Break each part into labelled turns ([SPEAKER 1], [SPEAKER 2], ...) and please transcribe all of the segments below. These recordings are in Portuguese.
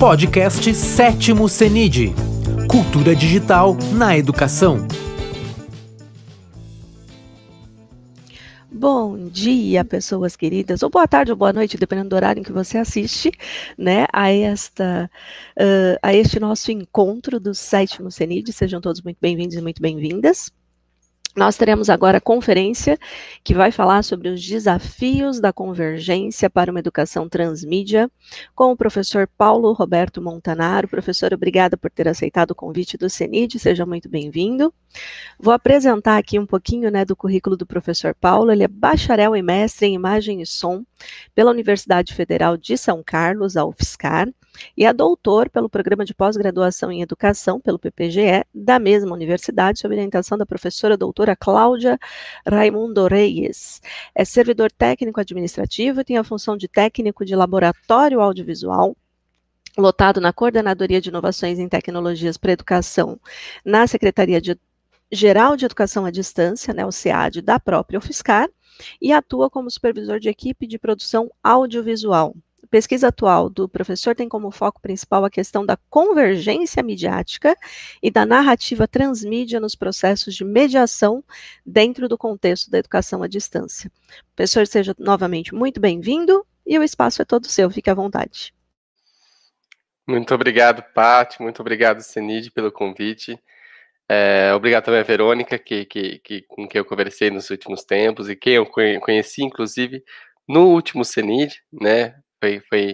[SPEAKER 1] Podcast Sétimo CENID Cultura Digital na Educação.
[SPEAKER 2] Bom dia, pessoas queridas, ou boa tarde ou boa noite, dependendo do horário em que você assiste, né, a esta, uh, a este nosso encontro do sétimo CENID. Sejam todos muito bem-vindos e muito bem-vindas. Nós teremos agora a conferência que vai falar sobre os desafios da convergência para uma educação transmídia, com o professor Paulo Roberto Montanaro. Professor, obrigada por ter aceitado o convite do CENID, seja muito bem-vindo. Vou apresentar aqui um pouquinho né, do currículo do professor Paulo. Ele é bacharel e mestre em imagem e som pela Universidade Federal de São Carlos, a UFSCar e é doutor pelo Programa de Pós-Graduação em Educação, pelo PPGE, da mesma universidade, sob orientação da professora doutora Cláudia Raimundo Reyes. É servidor técnico administrativo e tem a função de técnico de laboratório audiovisual, lotado na Coordenadoria de Inovações em Tecnologias para Educação, na Secretaria de Geral de Educação à Distância, né, o SEAD, da própria UFSCar, e atua como supervisor de equipe de produção audiovisual pesquisa atual do professor tem como foco principal a questão da convergência midiática e da narrativa transmídia nos processos de mediação dentro do contexto da educação à distância. Professor, seja novamente muito bem-vindo e o espaço é todo seu, fique à vontade.
[SPEAKER 3] Muito obrigado, Paty, muito obrigado, Senid, pelo convite. É, obrigado também a Verônica, que, que, que, com quem eu conversei nos últimos tempos e quem eu conheci, inclusive, no último CENID, né? Foi, foi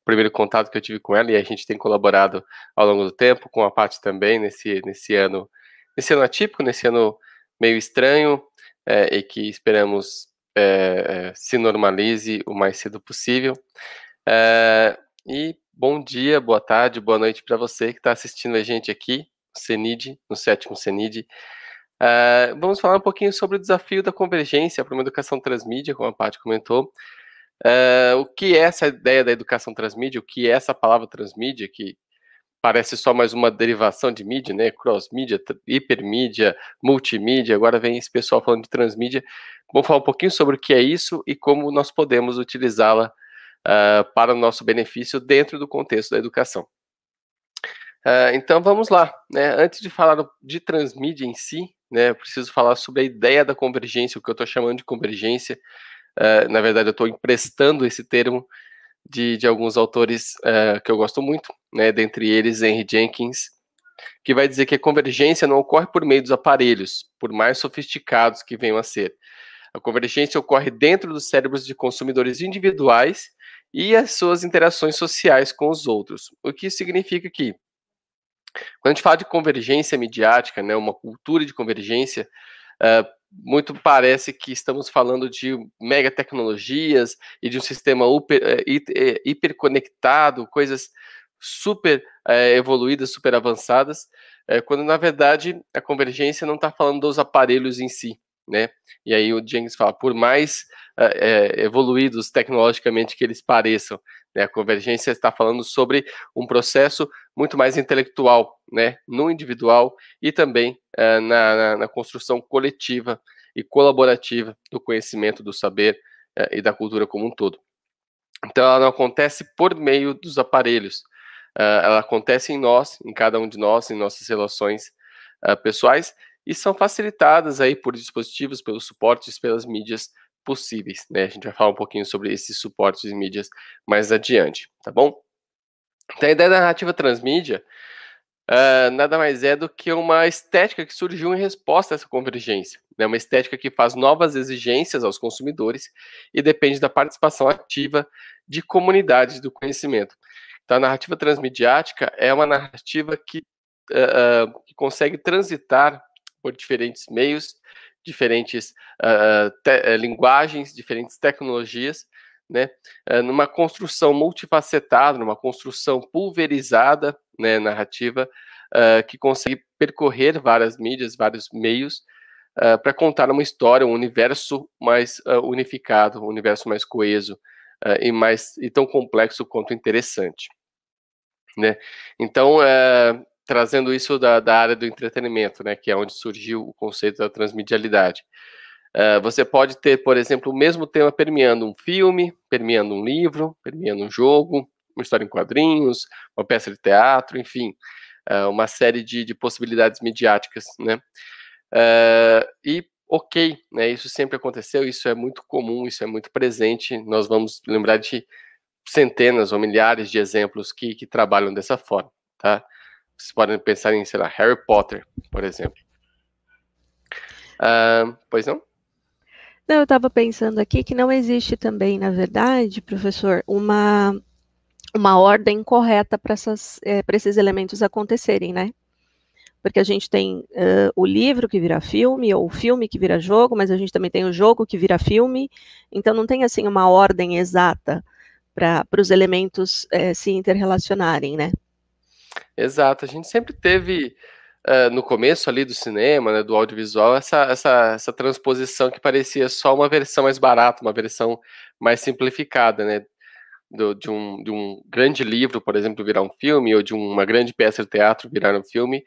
[SPEAKER 3] o primeiro contato que eu tive com ela e a gente tem colaborado ao longo do tempo, com a Paty também, nesse, nesse ano, nesse ano atípico, nesse ano meio estranho, é, e que esperamos é, se normalize o mais cedo possível. É, e bom dia, boa tarde, boa noite para você que está assistindo a gente aqui, no CENID, no sétimo CENID. Vamos falar um pouquinho sobre o desafio da convergência para uma educação transmídia, como a Paty comentou. Uh, o que é essa ideia da educação transmídia? O que é essa palavra transmídia, que parece só mais uma derivação de mídia, né? Cross-mídia, hipermídia, multimídia, agora vem esse pessoal falando de transmídia. Vamos falar um pouquinho sobre o que é isso e como nós podemos utilizá-la uh, para o nosso benefício dentro do contexto da educação. Uh, então vamos lá, né? Antes de falar de transmídia em si, né, eu preciso falar sobre a ideia da convergência, o que eu estou chamando de convergência, Uh, na verdade, eu estou emprestando esse termo de, de alguns autores uh, que eu gosto muito, né, dentre eles Henry Jenkins, que vai dizer que a convergência não ocorre por meio dos aparelhos, por mais sofisticados que venham a ser. A convergência ocorre dentro dos cérebros de consumidores individuais e as suas interações sociais com os outros. O que significa que, quando a gente fala de convergência midiática, né, uma cultura de convergência, uh, muito parece que estamos falando de mega tecnologias e de um sistema é, é, hiperconectado, coisas super é, evoluídas, super avançadas, é, quando na verdade a convergência não está falando dos aparelhos em si, né? E aí o Jenkins fala, por mais é, evoluídos tecnologicamente que eles pareçam, né, a convergência está falando sobre um processo muito mais intelectual, né, no individual e também na, na, na, construção coletiva e colaborativa do conhecimento, do saber e da cultura como um todo. Então, ela não acontece por meio dos aparelhos, ela acontece em nós, em cada um de nós, em nossas relações pessoais e são facilitadas aí por dispositivos, pelos suportes, pelas mídias possíveis, né? A gente vai falar um pouquinho sobre esses suportes de mídias mais adiante, tá bom? Então, a ideia da narrativa transmídia uh, nada mais é do que uma estética que surgiu em resposta a essa convergência, né? Uma estética que faz novas exigências aos consumidores e depende da participação ativa de comunidades do conhecimento. Então, a narrativa transmediática é uma narrativa que, uh, uh, que consegue transitar por diferentes meios, diferentes uh, te, uh, linguagens, diferentes tecnologias, né, uh, numa construção multifacetada, numa construção pulverizada, né, narrativa, que consegue percorrer várias mídias, vários meios, para contar uma história, um universo mais unificado, um universo mais coeso e mais e tão complexo quanto interessante, né? Então, trazendo isso da, da, área do entretenimento, né, que é onde surgiu o conceito da transmedialidade. Uh, você pode ter, por exemplo, o mesmo tema permeando um filme, permeando um livro, permeando um jogo, uma história em quadrinhos, uma peça de teatro, enfim, uh, uma série de, de, possibilidades midiáticas, né? Uh, e ok, né? Isso sempre aconteceu, isso é muito comum, isso é muito presente. Nós vamos lembrar de centenas ou milhares de exemplos que, que trabalham dessa forma, tá? Vocês podem pensar em, sei lá, Harry Potter, por exemplo. Uh, pois não?
[SPEAKER 2] Não, eu estava pensando aqui que não existe também, na verdade, professor, uma, uma ordem correta para é, esses elementos acontecerem, né? Porque a gente tem uh, o livro que vira filme, ou o filme que vira jogo, mas a gente também tem o jogo que vira filme, então não tem, assim, uma ordem exata para os elementos uh, se interrelacionarem, né?
[SPEAKER 3] Exato, a gente sempre teve uh, no começo ali do cinema, né, do audiovisual, essa, essa, essa transposição que parecia só uma versão mais barata, uma versão mais simplificada, né? Do, de, um, de um grande livro, por exemplo, virar um filme, ou de uma grande peça de teatro virar um filme,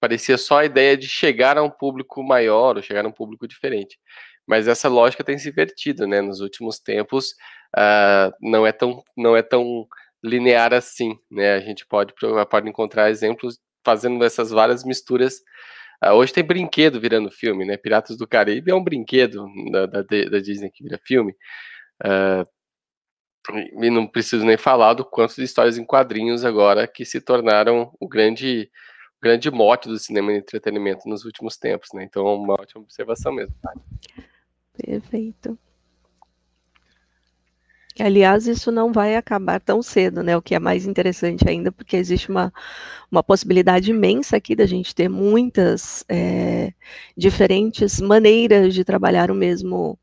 [SPEAKER 3] parecia só a ideia de chegar a um público maior, ou chegar a um público diferente. Mas essa lógica tem se invertido, né? Nos últimos tempos, uh, não é tão não é tão linear assim, né? A gente pode, pode encontrar exemplos fazendo essas várias misturas. Uh, hoje tem brinquedo virando filme, né? Piratas do Caribe é um brinquedo da, da, da Disney que vira filme. Uh, e não preciso nem falar do quanto de histórias em quadrinhos agora que se tornaram o grande, o grande mote do cinema de entretenimento nos últimos tempos, né? Então, é uma ótima observação mesmo.
[SPEAKER 2] Perfeito. Aliás, isso não vai acabar tão cedo, né? O que é mais interessante ainda, porque existe uma, uma possibilidade imensa aqui da gente ter muitas é, diferentes maneiras de trabalhar o mesmo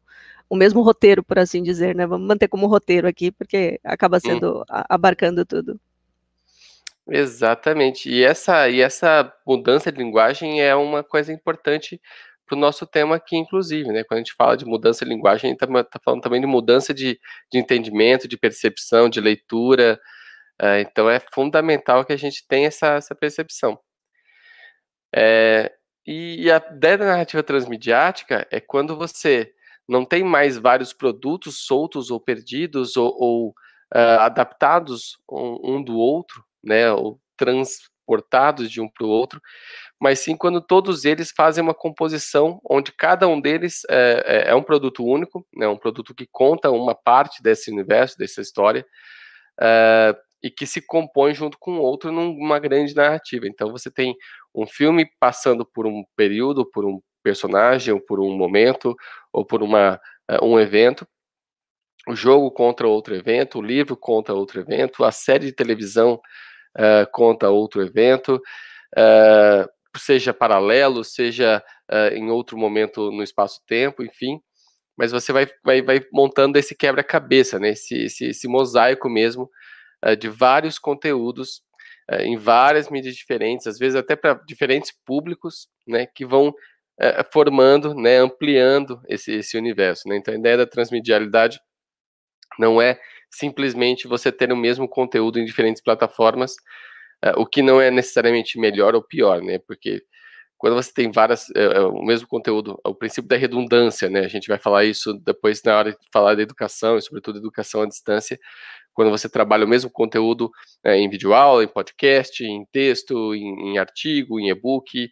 [SPEAKER 2] o mesmo roteiro, por assim dizer, né? Vamos manter como roteiro aqui, porque acaba hum. sendo hum. abarcando tudo.
[SPEAKER 3] Exatamente. E essa, e essa mudança de linguagem é uma coisa importante para o nosso tema aqui, inclusive, né? Quando a gente fala de mudança de linguagem, a gente está tá falando também de mudança de, de entendimento, de percepção, de leitura. Uh, então é fundamental que a gente tenha essa, essa percepção. É, e a ideia da narrativa transmediática é quando você não tem mais vários produtos soltos ou perdidos ou, ou uh, adaptados um, um, do outro, né? Ou transportados de um para o outro, mas sim quando todos eles fazem uma composição onde cada um deles é, é, é um produto único, né, um produto que conta uma parte desse universo, dessa história, é, e que se compõe junto com outro numa grande narrativa. Então você tem um filme passando por um período, por um personagem, ou por um momento, ou por uma, uh, um evento. O jogo contra outro evento, o livro contra outro evento, a série de televisão uh, conta outro evento. Uh, seja paralelo, seja uh, em outro momento no espaço-tempo, enfim. Mas você vai, vai, vai montando esse quebra-cabeça, né? esse, esse, esse, mosaico mesmo uh, de vários conteúdos uh, em várias mídias diferentes, às vezes até para diferentes públicos, né? Que vão formando, né? Ampliando esse, esse universo. Né? Então a ideia da transmedialidade não é simplesmente você ter o mesmo conteúdo em diferentes plataformas, o que não é necessariamente melhor ou pior, né? Porque quando você tem várias, uh, o mesmo conteúdo, o princípio da redundância, né? A gente vai falar isso depois na hora de falar da educação, e sobretudo educação à distância, quando você trabalha o mesmo conteúdo uh, em videoaula, em podcast, em texto, em, em artigo, em e-book,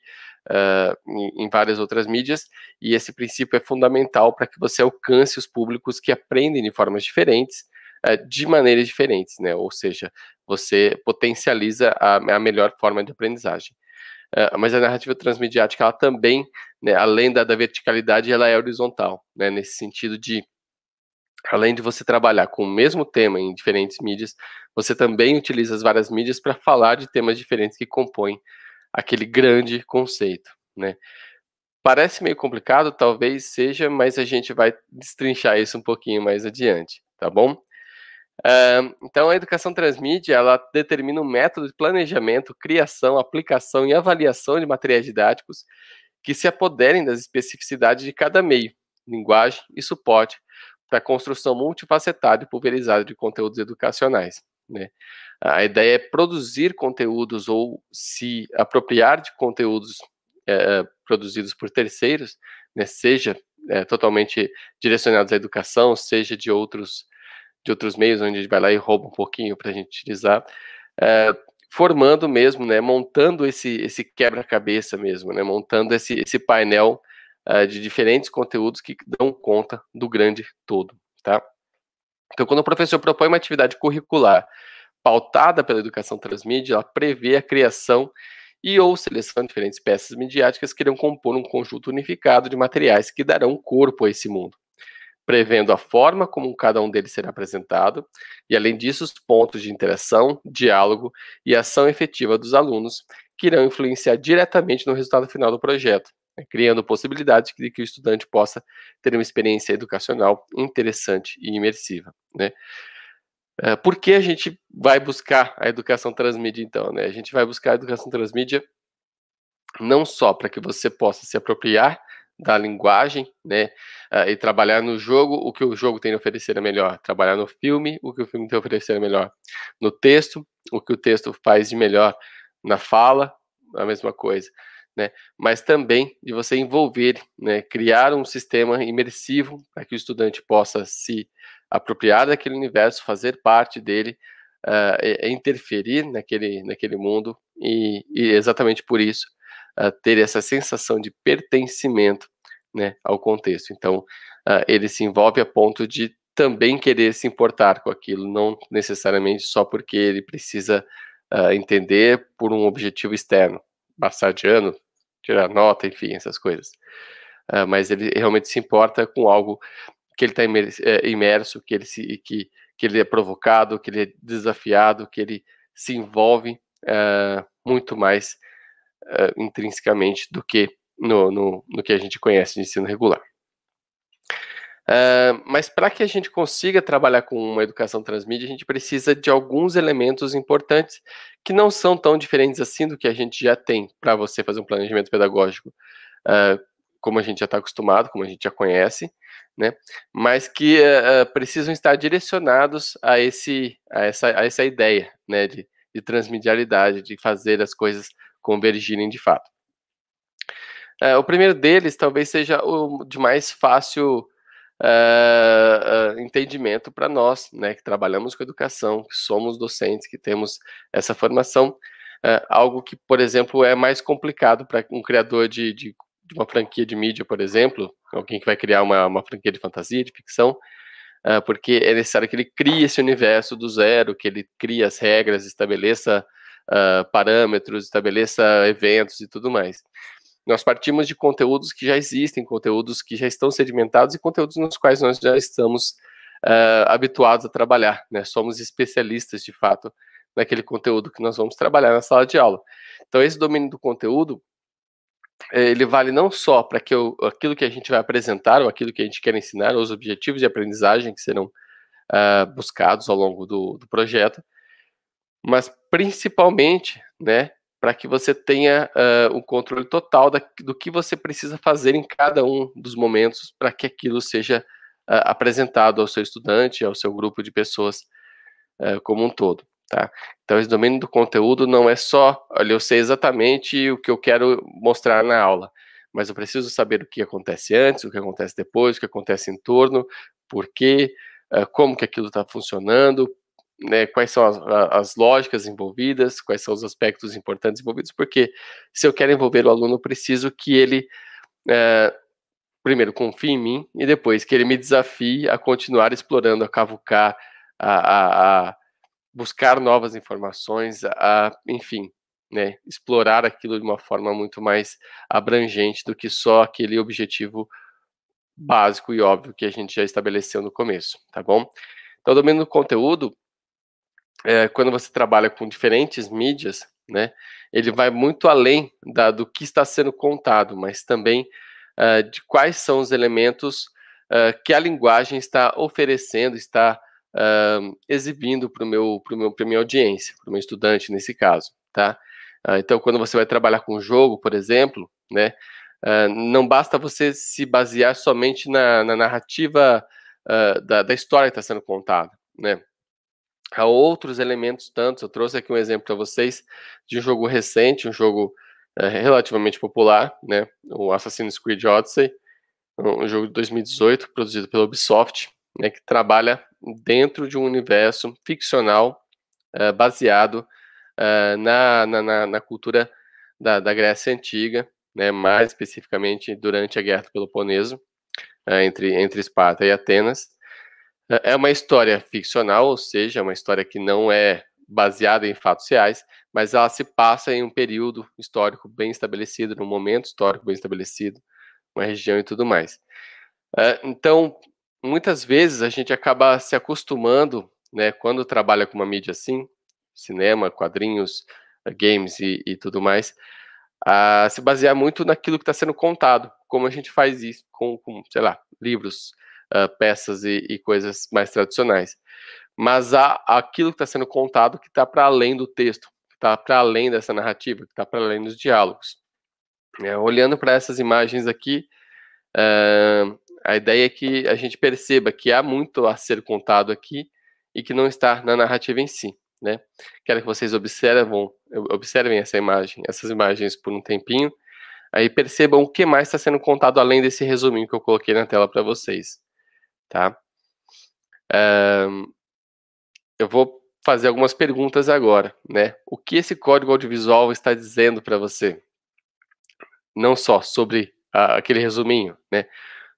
[SPEAKER 3] Uh, em, em, várias outras mídias, e esse princípio é fundamental para que você alcance os públicos que aprendem de formas diferentes, uh, de maneiras diferentes, né? Ou seja, você potencializa a, a melhor forma de aprendizagem. Uh, mas a narrativa transmediática, ela também, né, além da, da, verticalidade, ela é horizontal, né, nesse sentido de, além de você trabalhar com o mesmo tema em diferentes mídias, você também utiliza as várias mídias para falar de temas diferentes que compõem aquele grande conceito, né. Parece meio complicado, talvez seja, mas a gente vai destrinchar isso um pouquinho mais adiante, tá bom? Então, a educação transmídia, ela determina um método de planejamento, criação, aplicação e avaliação de materiais didáticos que se apoderem das especificidades de cada meio, linguagem e suporte para a construção multifacetada e pulverizada de conteúdos educacionais. Né? A ideia é produzir conteúdos ou se apropriar de conteúdos é, produzidos por terceiros, né, seja é, totalmente direcionados à educação, seja de outros de outros meios, onde a gente vai lá e rouba um pouquinho para a gente utilizar, é, formando mesmo, né, montando esse, esse quebra-cabeça mesmo, né, montando esse, esse painel uh, de diferentes conteúdos que dão conta do grande todo, tá? Então, quando o professor propõe uma atividade curricular pautada pela educação transmídia, ela prevê a criação e ou seleção de diferentes peças midiáticas que irão compor um conjunto unificado de materiais que darão corpo a esse mundo, prevendo a forma como cada um deles será apresentado, e além disso, os pontos de interação, diálogo e ação efetiva dos alunos, que irão influenciar diretamente no resultado final do projeto, né, criando possibilidades de que o estudante possa ter uma experiência educacional interessante e imersiva. Né? Uh, por que a gente vai buscar a educação transmídia, então? Né? A gente vai buscar a educação transmídia não só para que você possa se apropriar da linguagem, né, uh, e trabalhar no jogo o que o jogo tem a oferecer é melhor, trabalhar no filme o que o filme tem a oferecer é melhor, no texto o que o texto faz de melhor, na fala a mesma coisa, né, mas também de você envolver, né, criar um sistema imersivo para que o estudante possa se apropriar daquele universo, fazer parte dele, uh, interferir naquele, naquele mundo e, e exatamente por isso uh, ter essa sensação de pertencimento né, ao contexto. Então, uh, ele se envolve a ponto de também querer se importar com aquilo, não necessariamente só porque ele precisa entender por um objetivo externo, passar de ano, tirar nota, enfim, essas coisas. mas ele realmente se importa com algo que ele está é, imerso, que ele, se, que, que ele é provocado, que ele é desafiado, que ele se envolve uh, muito mais uh, intrinsecamente do que no, no, no, que a gente conhece de ensino regular. Uh, mas para que a gente consiga trabalhar com uma educação transmídia, a gente precisa de alguns elementos importantes que não são tão diferentes assim do que a gente já tem para você fazer um planejamento pedagógico, como a gente já está acostumado, como a gente já conhece, né? Mas que uh, precisam estar direcionados a esse, a essa, a essa ideia, né? De, de transmedialidade, de fazer as coisas convergirem de fato. Uh, o primeiro deles talvez seja o de mais fácil uh, entendimento para nós, né? Que trabalhamos com educação, que somos docentes, que temos essa formação. algo que, por exemplo, é mais complicado para um criador de, de de uma franquia de mídia, por exemplo, alguém que vai criar uma, uma franquia de fantasia, de ficção, porque é necessário que ele crie esse universo do zero, que ele crie as regras, estabeleça uh, parâmetros, estabeleça eventos e tudo mais. Nós partimos de conteúdos que já existem, conteúdos que já estão sedimentados e conteúdos nos quais nós já estamos uh, habituados a trabalhar, né? Somos especialistas, de fato, naquele conteúdo que nós vamos trabalhar na sala de aula. Então, esse domínio do conteúdo ele vale não só para que eu, aquilo que a gente vai apresentar, ou aquilo que a gente quer ensinar, ou os objetivos de aprendizagem que serão uh, buscados ao longo do, do, projeto, mas principalmente, né, para que você tenha uh, o controle total da, do que você precisa fazer em cada um dos momentos para que aquilo seja uh, apresentado ao seu estudante, ao seu grupo de pessoas como um todo. Tá? Então, esse domínio do conteúdo não é só, olha, eu sei exatamente o que eu quero mostrar na aula, mas eu preciso saber o que acontece antes, o que acontece depois, o que acontece em torno, por quê, como que aquilo está funcionando, né, quais são as, as, lógicas envolvidas, quais são os aspectos importantes envolvidos, porque se eu quero envolver o aluno, eu preciso que ele, é, primeiro, confie em mim, e depois que ele me desafie a continuar explorando, a cavucar, a, a, a buscar novas informações, a, enfim, né, explorar aquilo de uma forma muito mais abrangente do que só aquele objetivo básico e óbvio que a gente já estabeleceu no começo, tá bom? Então, domínio do conteúdo, é, quando você trabalha com diferentes mídias, né, ele vai muito além da, do que está sendo contado, mas também uh, de quais são os elementos uh, que a linguagem está oferecendo, está uh, exibindo para meu, pro meu, minha audiência, para o meu estudante nesse caso, tá? Então, quando você vai trabalhar com jogo, por exemplo, né, não basta você se basear somente na, na narrativa da, da, história que está sendo contada, né? Há outros elementos tantos. Eu trouxe aqui um exemplo para vocês de um jogo recente, um jogo relativamente popular, né? O Assassin's Creed Odyssey, um jogo de 2018 produzido pela Ubisoft, né, que trabalha dentro de um universo ficcional uh, baseado uh, na, na, na, cultura da, da, Grécia Antiga, né, mais especificamente durante a Guerra do Peloponeso, entre, entre Esparta e Atenas. É uma história ficcional, ou seja, é uma história que não é baseada em fatos reais, mas ela se passa em um período histórico bem estabelecido, num momento histórico bem estabelecido, uma região e tudo mais. então, muitas vezes a gente acaba se acostumando, né, quando trabalha com uma mídia assim, cinema, quadrinhos, games e, e tudo mais, a se basear muito naquilo que está sendo contado, como a gente faz isso com, com sei lá, livros, uh, peças e, e, coisas mais tradicionais. Mas há aquilo que está sendo contado que está para além do texto, que está para além dessa narrativa, que está para além dos diálogos. É, olhando para essas imagens aqui, uh, a ideia é que a gente perceba que há muito a ser contado aqui e que não está na narrativa em si, né? Quero que vocês observam, observem essa imagem, essas imagens por um tempinho, aí percebam o que mais está sendo contado além desse resuminho que eu coloquei na tela para vocês, tá? Eu vou fazer algumas perguntas agora, né? O que esse código audiovisual está dizendo para você? Não só sobre aquele resuminho, né?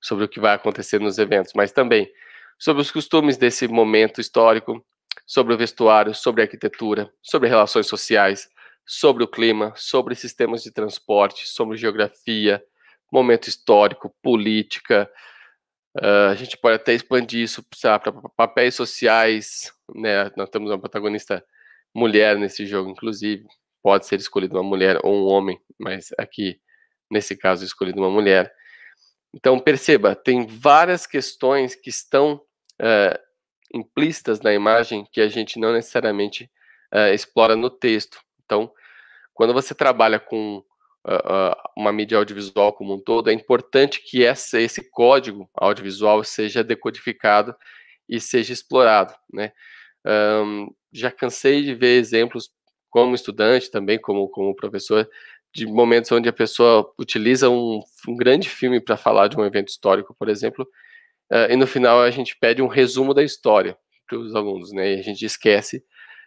[SPEAKER 3] sobre o que vai acontecer nos eventos, mas também sobre os costumes desse momento histórico, sobre o vestuário, sobre a arquitetura, sobre relações sociais, sobre o clima, sobre sistemas de transporte, sobre geografia, momento histórico, política. Uh, a gente pode até expandir isso para papéis sociais, né? Nós temos uma protagonista mulher nesse jogo, inclusive. Pode ser escolhido uma mulher ou um homem, mas aqui, nesse caso, escolhido uma mulher. Então, perceba, tem várias questões que estão uh, implícitas na imagem que a gente não necessariamente uh, explora no texto. Então, quando você trabalha com uma mídia audiovisual como um todo, é importante que essa, esse código audiovisual seja decodificado e seja explorado. Né? Um, já cansei de ver exemplos como estudante, também como, como professor, de momentos onde a pessoa utiliza um, um grande filme para falar de um evento histórico, por exemplo, uh, e no final a gente pede um resumo da história para os alunos, né? E a gente esquece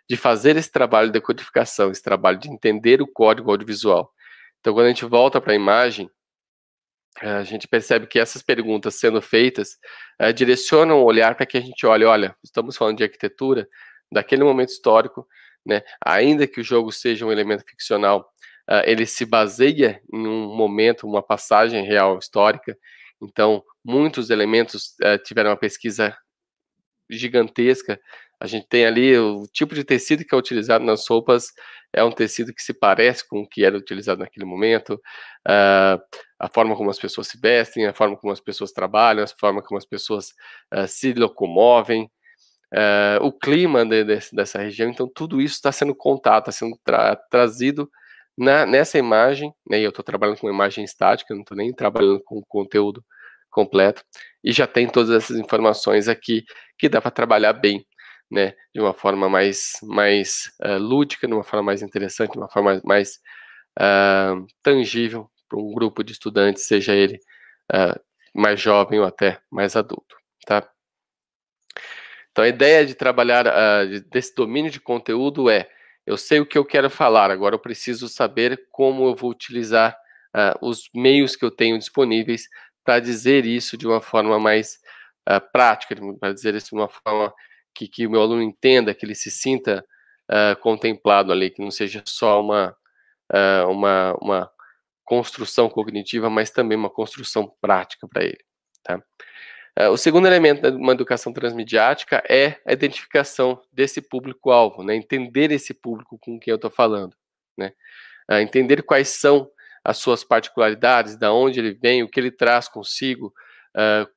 [SPEAKER 3] de fazer esse trabalho de decodificação, esse trabalho de entender o código audiovisual. Então, quando a gente volta para a imagem, a gente percebe que essas perguntas sendo feitas uh, direcionam o olhar para que a gente olhe, olha, estamos falando de arquitetura daquele momento histórico, né? Ainda que o jogo seja um elemento ficcional, uh, ele se baseia em um momento, uma passagem real histórica. Então, muitos elementos tiveram uma pesquisa gigantesca. A gente tem ali o tipo de tecido que é utilizado nas roupas é um tecido que se parece com o que era utilizado naquele momento. Uh, a forma como as pessoas se vestem, a forma como as pessoas trabalham, a forma como as pessoas uh, se locomovem, uh, o clima de, de, dessa região. Então, tudo isso está sendo contado, está sendo tra trazido na, nessa imagem, né, eu estou trabalhando com imagem estática, não estou nem trabalhando com conteúdo completo, e já tem todas essas informações aqui que dá para trabalhar bem, né, de uma forma mais, mais uh, lúdica, de uma forma mais interessante, de uma forma mais uh, tangível para um grupo de estudantes, seja ele uh, mais jovem ou até mais adulto, tá? Então a ideia de trabalhar desse domínio de conteúdo é eu sei o que eu quero falar, agora eu preciso saber como eu vou utilizar os meios que eu tenho disponíveis para dizer isso de uma forma mais prática, para dizer isso de uma forma que, que o meu aluno entenda, que ele se sinta uh, contemplado ali, que não seja só uma, uma, uma construção cognitiva, mas também uma construção prática para ele. Tá? Uh, o segundo elemento de uma educação transmediática é a identificação desse público-alvo, né? entender esse público com quem eu estou falando, né? Uh, entender quais são as suas particularidades, da onde ele vem, o que ele traz consigo, uh,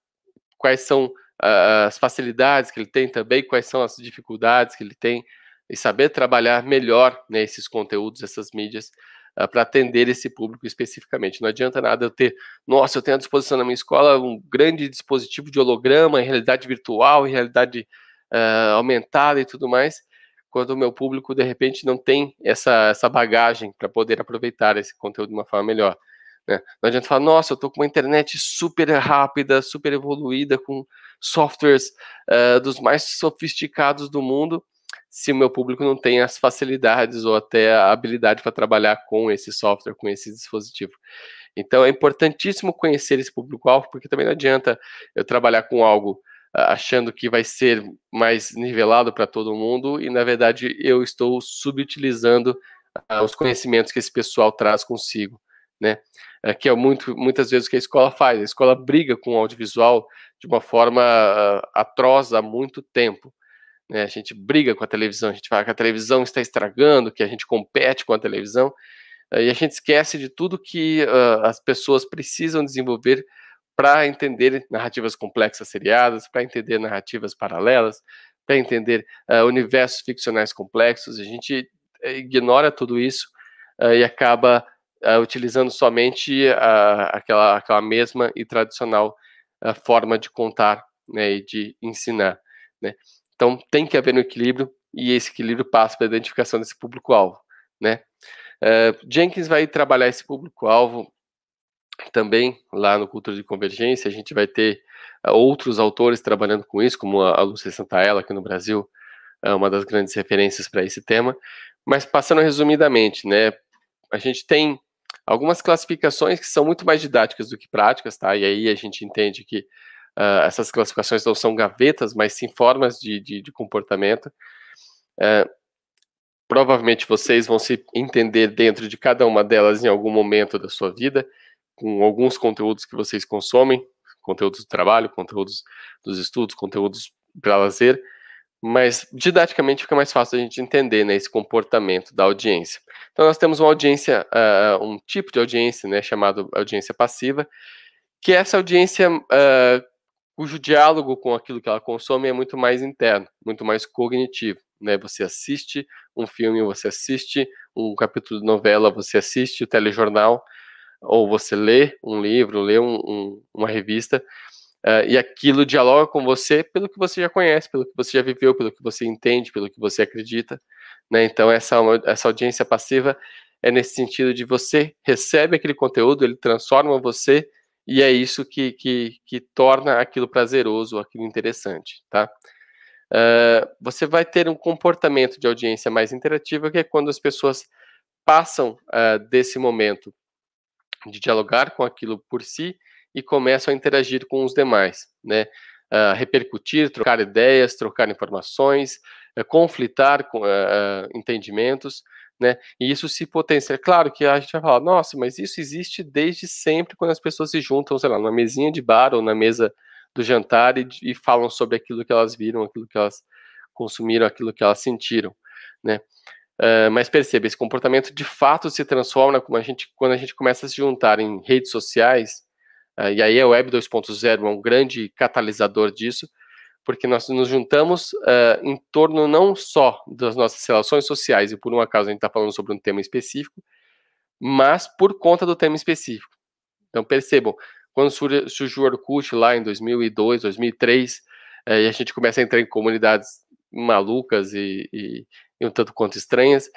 [SPEAKER 3] quais são as facilidades que ele tem também, quais são as dificuldades que ele tem, e saber trabalhar melhor né, esses conteúdos, essas mídias, uh, para atender esse público especificamente. Não adianta nada eu ter, nossa, eu tenho à disposição na minha escola um grande dispositivo de holograma, em realidade virtual, em realidade uh, aumentada e tudo mais, quando o meu público, de repente, não tem essa, essa bagagem para poder aproveitar esse conteúdo de uma forma melhor. Né? Não adianta falar, nossa, eu estou com uma internet super rápida, super evoluída, com softwares uh, dos mais sofisticados do mundo, se o meu público não tem as facilidades ou até a habilidade para trabalhar com esse software, com esse dispositivo. Então é importantíssimo conhecer esse público-alvo, porque também não adianta eu trabalhar com algo uh, achando que vai ser mais nivelado para todo mundo e na verdade eu estou subutilizando uh, os conhecimentos que esse pessoal traz consigo, né? Uh, que é muito, muitas vezes o que a escola faz. A escola briga com o audiovisual de uma forma atroz há muito tempo. Né? A gente briga com a televisão, a gente fala que a televisão está estragando, que a gente compete com a televisão, e a gente esquece de tudo que uh, as pessoas precisam desenvolver para entender narrativas complexas seriadas, para entender narrativas paralelas, para entender uh, universos ficcionais complexos. A gente eh, ignora tudo isso e acaba utilizando somente aquela, aquela mesma e tradicional forma de contar né, e de ensinar. Né? Então tem que haver um equilíbrio e esse equilíbrio passa pela identificação desse público-alvo. Né? Uh, Jenkins vai trabalhar esse público-alvo também lá no Cultura de Convergência. A gente vai ter uh, outros autores trabalhando com isso, como a, a Lúcia Santaella, aqui no Brasil, é uma das grandes referências para esse tema. Mas passando resumidamente, né, a gente tem algumas classificações que são muito mais didáticas do que práticas, tá? E aí a gente entende que uh, essas classificações não são gavetas, mas sim formas de, de, de comportamento. Uh, provavelmente vocês vão se entender dentro de cada uma delas em algum momento da sua vida, com alguns conteúdos que vocês consomem, conteúdos do trabalho, conteúdos dos estudos, conteúdos para lazer, mas didaticamente fica mais fácil a gente entender né, esse comportamento da audiência. Então nós temos uma audiência, uh, um tipo de audiência, né, chamado audiência passiva, que é essa audiência uh, cujo diálogo com aquilo que ela consome é muito mais interno, muito mais cognitivo. Né? Você assiste um filme, você assiste um capítulo de novela, você assiste o telejornal, ou você lê um livro, lê um, um, uma revista, uh, e aquilo dialoga com você pelo que você já conhece, pelo que você já viveu, pelo que você entende, pelo que você acredita. Né? Então, essa, essa audiência passiva é nesse sentido de você recebe aquele conteúdo, ele transforma você e é isso que, que, que torna aquilo prazeroso, aquilo interessante, tá? Uh, você vai ter um comportamento de audiência mais interativa, que é quando as pessoas passam uh, desse momento de dialogar com aquilo por si e começam a interagir com os demais, né? Uh, repercutir, trocar ideias, trocar informações, conflitar com entendimentos, né? E isso se potencia. É claro que a gente vai falar, nossa, mas isso existe desde sempre quando as pessoas se juntam, sei lá, numa mesinha de bar ou na mesa do jantar e, e falam sobre aquilo que elas viram, aquilo que elas consumiram, aquilo que elas sentiram, né? Uh, mas perceba, esse comportamento de fato se transforma a gente, quando a gente começa a se juntar em redes sociais, uh, e aí a Web 2.0 é um grande catalisador disso, porque nós nos juntamos uh, em torno não só das nossas relações sociais, e por um acaso a gente está falando sobre um tema específico, mas por conta do tema específico. Então percebam, quando surgiu o Orkut lá em 2002, 2003, uh, e a gente começa a entrar em comunidades malucas e, e, e um tanto quanto estranhas,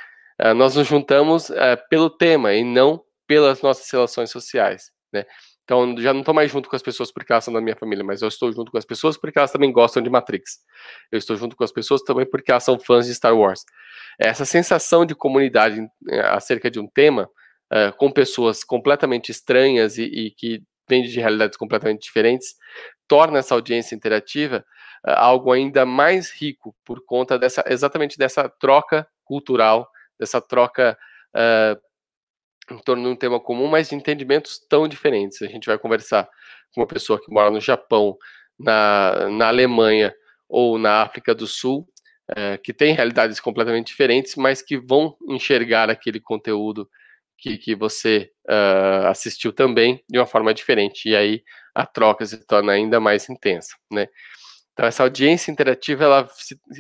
[SPEAKER 3] uh, nós nos juntamos eh, pelo tema e não pelas nossas relações sociais, né? Então, já não estou mais junto com as pessoas porque elas são da minha família, mas eu estou junto com as pessoas porque elas também gostam de Matrix. Eu estou junto com as pessoas também porque elas são fãs de Star Wars. Essa sensação de comunidade eh, acerca de um tema, uh, com pessoas completamente estranhas e, e, que vêm de realidades completamente diferentes, torna essa audiência interativa uh, algo ainda mais rico por conta dessa, exatamente dessa troca cultural, dessa troca uh, em torno de um tema comum, mas de entendimentos tão diferentes. A gente vai conversar com uma pessoa que mora no Japão, na, na Alemanha ou na África do Sul, é, que tem realidades completamente diferentes, mas que vão enxergar aquele conteúdo que, que você uh, assistiu também de uma forma diferente. E aí a troca se torna ainda mais intensa, né? Então essa audiência interativa ela,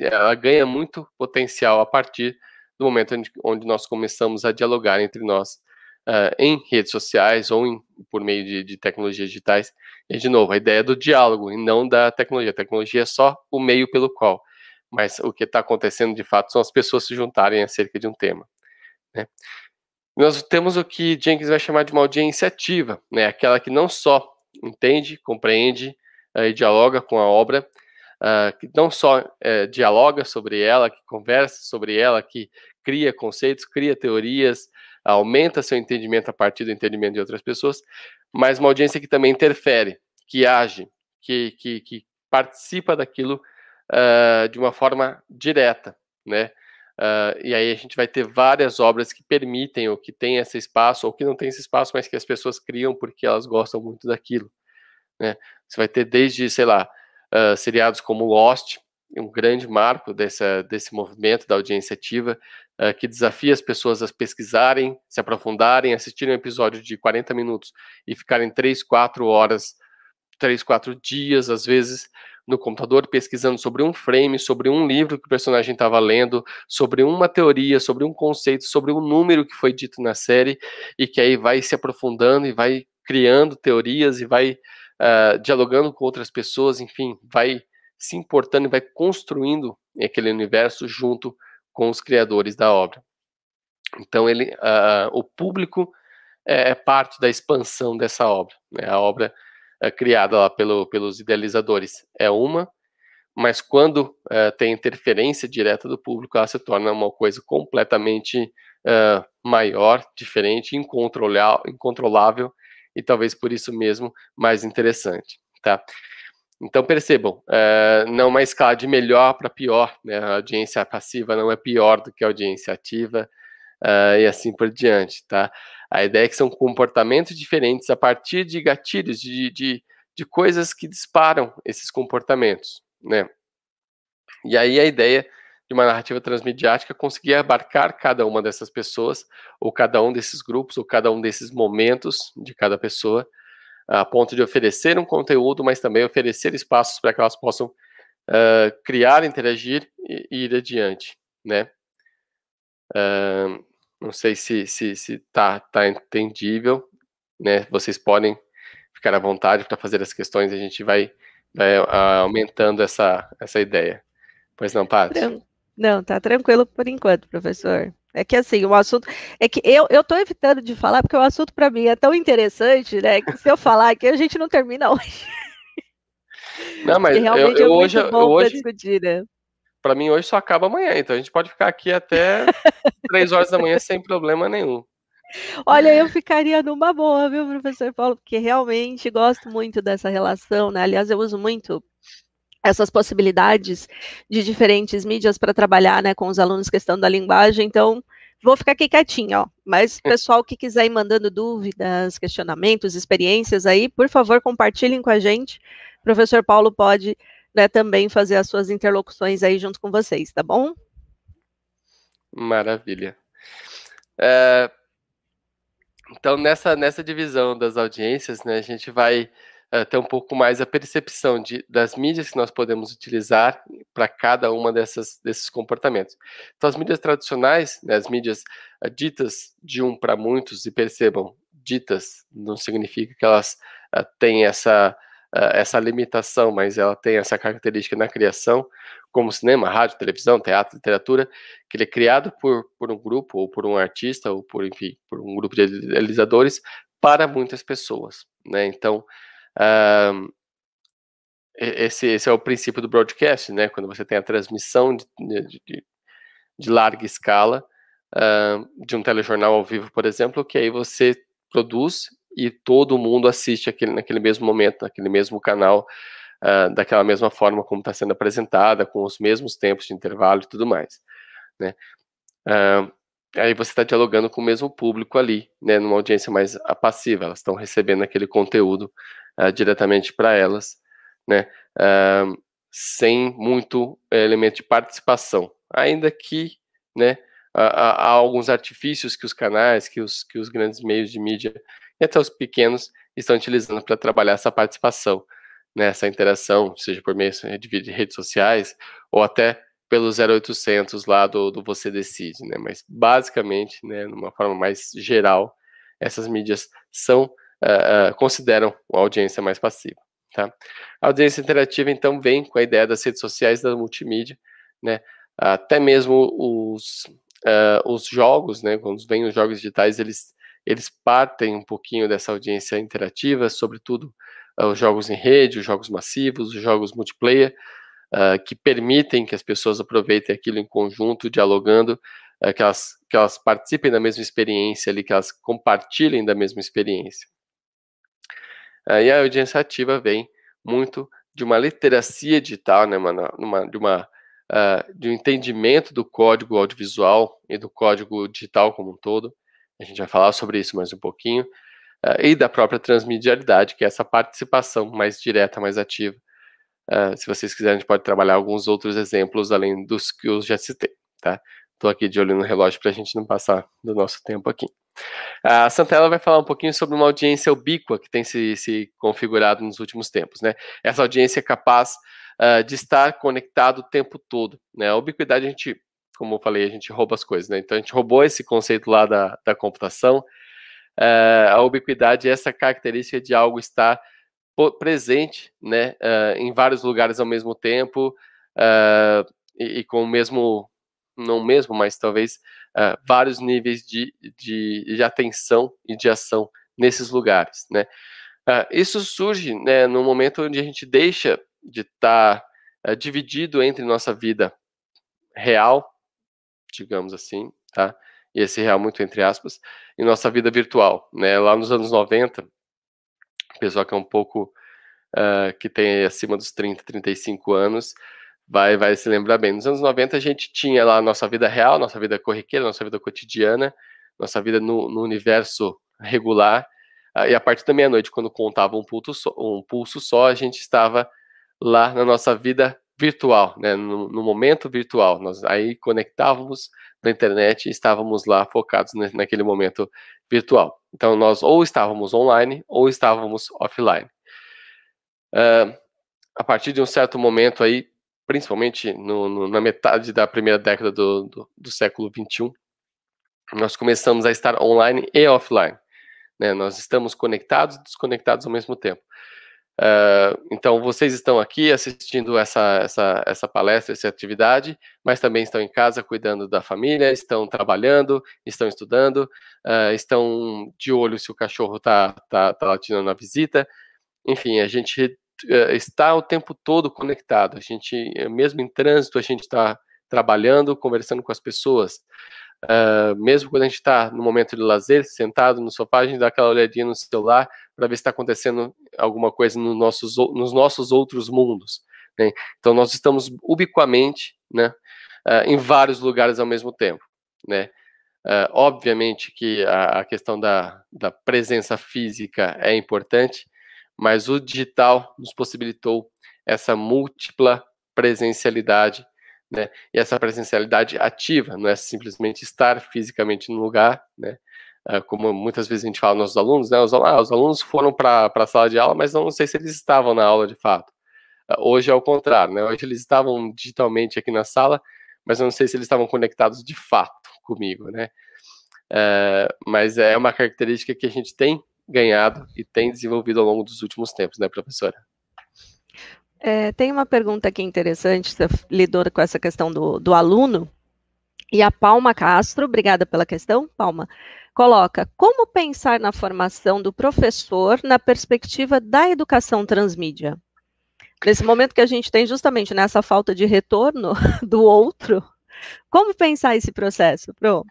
[SPEAKER 3] ela ganha muito potencial a partir do momento onde, onde nós começamos a dialogar entre nós uh, em redes sociais ou em, por meio de, de, tecnologias digitais. E, de novo, a ideia é do diálogo e não da tecnologia. A tecnologia é só o meio pelo qual. Mas o que está acontecendo de fato são as pessoas se juntarem acerca de um tema. Né? Nós temos o que Jenkins vai chamar de uma audiência ativa, né? aquela que não só entende, compreende, e dialoga com a obra, que não só dialoga sobre ela, que conversa sobre ela, que cria conceitos, cria teorias, aumenta seu entendimento a partir do entendimento de outras pessoas, mas uma audiência que também interfere, que age, que, que, que participa daquilo uh, de uma forma direta, né? Uh, e aí a gente vai ter várias obras que permitem ou que têm esse espaço, ou que não tem esse espaço, mas que as pessoas criam porque elas gostam muito daquilo. Né? Você vai ter desde, sei lá, uh, seriados como Lost, um grande marco dessa, desse movimento da audiência ativa, uh, que desafia as pessoas a pesquisarem, se aprofundarem, assistirem um episódio de 40 minutos e ficarem 3, 4 horas, 3, 4 dias, às vezes, no computador pesquisando sobre um frame, sobre um livro que o personagem estava lendo, sobre uma teoria, sobre um conceito, sobre um número que foi dito na série, e que aí vai se aprofundando e vai criando teorias e vai uh, dialogando com outras pessoas, enfim, vai se importando e vai construindo aquele universo junto com os criadores da obra. Então ele, uh, o público é, é, parte da expansão dessa obra. Né? A obra é, criada lá pelo, pelos idealizadores é uma, mas quando é, tem interferência direta do público, ela se torna uma coisa completamente é, maior, diferente, incontrolável e talvez por isso mesmo mais interessante, tá? Então percebam, é, não uma escala de melhor para pior, né? a audiência passiva não é pior do que a audiência ativa uh, e assim por diante, tá? A ideia é que são comportamentos diferentes a partir de gatilhos, de, de, de coisas que disparam esses comportamentos, né? E aí a ideia de uma narrativa transmediática é conseguir abarcar cada uma dessas pessoas, ou cada um desses grupos, ou cada um desses momentos de cada pessoa, a ponto de oferecer um conteúdo, mas também oferecer espaços para que elas possam uh, criar, interagir e, e, ir adiante, né? Uh, não sei se se, se tá, tá entendível, né? Vocês podem ficar à vontade para fazer as questões, a gente vai, vai uh, aumentando essa, essa ideia. Pois não, Paty?
[SPEAKER 2] Não, tá tranquilo por enquanto, professor. É que assim, o assunto. É que eu, eu tô evitando de falar, porque o assunto para mim é tão interessante, né? Que se eu falar aqui, a gente não termina hoje.
[SPEAKER 3] Não, mas eu, eu é hoje, eu, hoje discutir, né? Para mim, hoje só acaba amanhã, então a gente pode ficar aqui até três horas da manhã sem problema nenhum.
[SPEAKER 2] Olha, eu ficaria numa boa, viu, professor Paulo? Porque realmente gosto muito dessa relação, né? Aliás, eu uso muito essas possibilidades de diferentes mídias para trabalhar né, com os alunos questão da linguagem, então vou ficar aqui quietinho, ó. Mas pessoal que quiser ir mandando dúvidas, questionamentos, experiências aí, por favor, compartilhem com a gente. O professor Paulo pode né, também fazer as suas interlocuções aí junto com vocês, tá bom?
[SPEAKER 3] Maravilha. É, então, nessa, nessa divisão das audiências, né, a gente vai uh, ter um pouco mais a percepção de, das mídias que nós podemos utilizar para cada uma dessas, desses comportamentos. Então, as mídias tradicionais, né, as mídias uh, ditas de um para muitos, e percebam, ditas não significa que elas uh, têm essa, essa limitação, mas ela tem essa característica na criação, como cinema, rádio, televisão, teatro, literatura, que ele é criado por, por um grupo, ou por um artista, ou por, enfim, por um grupo de realizadores, para muitas pessoas. Né? Então, Uh, esse, esse é o princípio do broadcast, né? Quando você tem a transmissão de, de, de larga escala uh, de um telejornal ao vivo, por exemplo, que aí você produz e todo mundo assiste aquele, naquele mesmo momento, naquele mesmo canal, uh, daquela mesma forma como está sendo apresentada, com os mesmos tempos de intervalo e tudo mais, né? Uh, aí você está dialogando com o mesmo público ali, né, numa audiência mais passiva, elas estão recebendo aquele conteúdo uh, diretamente para elas, né, uh, sem muito elemento de participação, ainda que, né, há, há, alguns artifícios que os canais, que os, que os grandes meios de mídia e até os pequenos estão utilizando para trabalhar essa participação, né, essa interação, seja por meio de redes sociais ou até pelo 0800 lá do, do Você Decide, né? Mas basicamente, né, numa forma mais geral, essas mídias são uh, uh, consideram a audiência mais passiva, tá? A audiência interativa então vem com a ideia das redes sociais da multimídia, né? Até mesmo os uh, os jogos, né? Quando vêm os jogos digitais, eles eles partem um pouquinho dessa audiência interativa, sobretudo os jogos em rede, os jogos massivos, os jogos multiplayer, uh, que permitem que as pessoas aproveitem aquilo em conjunto, dialogando, uh, que, elas, que elas participem da mesma experiência ali, que elas compartilhem da mesma experiência. Uh, e a audiência ativa vem muito de uma literacia digital, né, uma, uma, de, uma, de um entendimento do código audiovisual e do código digital como um todo. A gente vai falar sobre isso mais um pouquinho. e da própria transmedialidade, que é essa participação mais direta, mais ativa Uh, se vocês quiserem, a gente pode trabalhar alguns outros exemplos além dos que eu já citei, tá? Estou aqui de olho no relógio para a gente não passar do nosso tempo aqui. A Santella vai falar um pouquinho sobre uma audiência ubíqua que tem se, se configurado nos últimos tempos, né? Essa audiência é capaz uh, de estar conectado o tempo todo, né? A ubiquidade, a gente, como eu falei, a gente rouba as coisas, né? Então a gente roubou esse conceito lá da, da computação. Uh, a ubiquidade é essa característica de algo estar presente, né, uh, em vários lugares ao mesmo tempo uh, e, e, com o mesmo, não mesmo, mas talvez uh, vários níveis de, de, de, atenção e de ação nesses lugares, né. isso surge, né, no momento onde a gente deixa de estar tá, dividido entre nossa vida real, digamos assim, tá, e esse real muito entre aspas, e nossa vida virtual, né, lá nos anos 90, pessoal que é um pouco uh, que tem acima dos 30, 35 anos, vai, vai se lembrar bem. Nos anos 90 a gente tinha lá a nossa vida real, nossa vida corriqueira, nossa vida cotidiana, nossa vida no, no universo regular, uh, e a partir da meia-noite, quando contava um pulso, só, um pulso só, a gente estava lá na nossa vida virtual, né, no, no, momento virtual. Nós aí conectávamos na internet e estávamos lá focados naquele momento virtual. Então, nós ou estávamos online ou estávamos offline. Uh, a partir de um certo momento aí, principalmente no, no, na metade da primeira década do, do, do, século 21, nós começamos a estar online e offline. Né? Nós estamos conectados e desconectados ao mesmo tempo. Uh, então, vocês estão aqui assistindo essa, essa, essa palestra, essa atividade, mas também estão em casa cuidando da família, estão trabalhando, estão estudando, uh, estão de olho se o cachorro está tá, tá latindo na visita. Enfim, a gente uh, está o tempo todo conectado. A gente, mesmo em trânsito, a gente está trabalhando, conversando com as pessoas. Uh, mesmo quando a gente está no momento de lazer, sentado no sofá, a gente dá aquela olhadinha no celular para ver se está acontecendo alguma coisa no nossos, nos nossos outros mundos. Né? Então, nós estamos ubiquamente né, uh, em vários lugares ao mesmo tempo. Né? Uh, obviamente que a, a questão da, da, presença física é importante, mas o digital nos possibilitou essa múltipla presencialidade né? E essa presencialidade ativa, não é simplesmente estar fisicamente no lugar, né? Uh, como muitas vezes a gente fala nos alunos, né? Os, ah, os alunos foram para a sala de aula, mas não sei se eles estavam na aula de fato. Uh, hoje é o contrário, né? Hoje eles estavam digitalmente aqui na sala, mas eu não sei se eles estavam conectados de fato comigo, né? Uh, mas é uma característica que a gente tem ganhado e tem desenvolvido ao longo dos últimos tempos, né, professora?
[SPEAKER 2] É, tem uma pergunta aqui interessante, você lidou com essa questão do, do aluno, e a Palma Castro, obrigada pela questão, Palma, coloca, como pensar na formação do professor na perspectiva da educação transmídia? Nesse momento que a gente tem justamente nessa falta de retorno do outro, como pensar esse processo, Pro?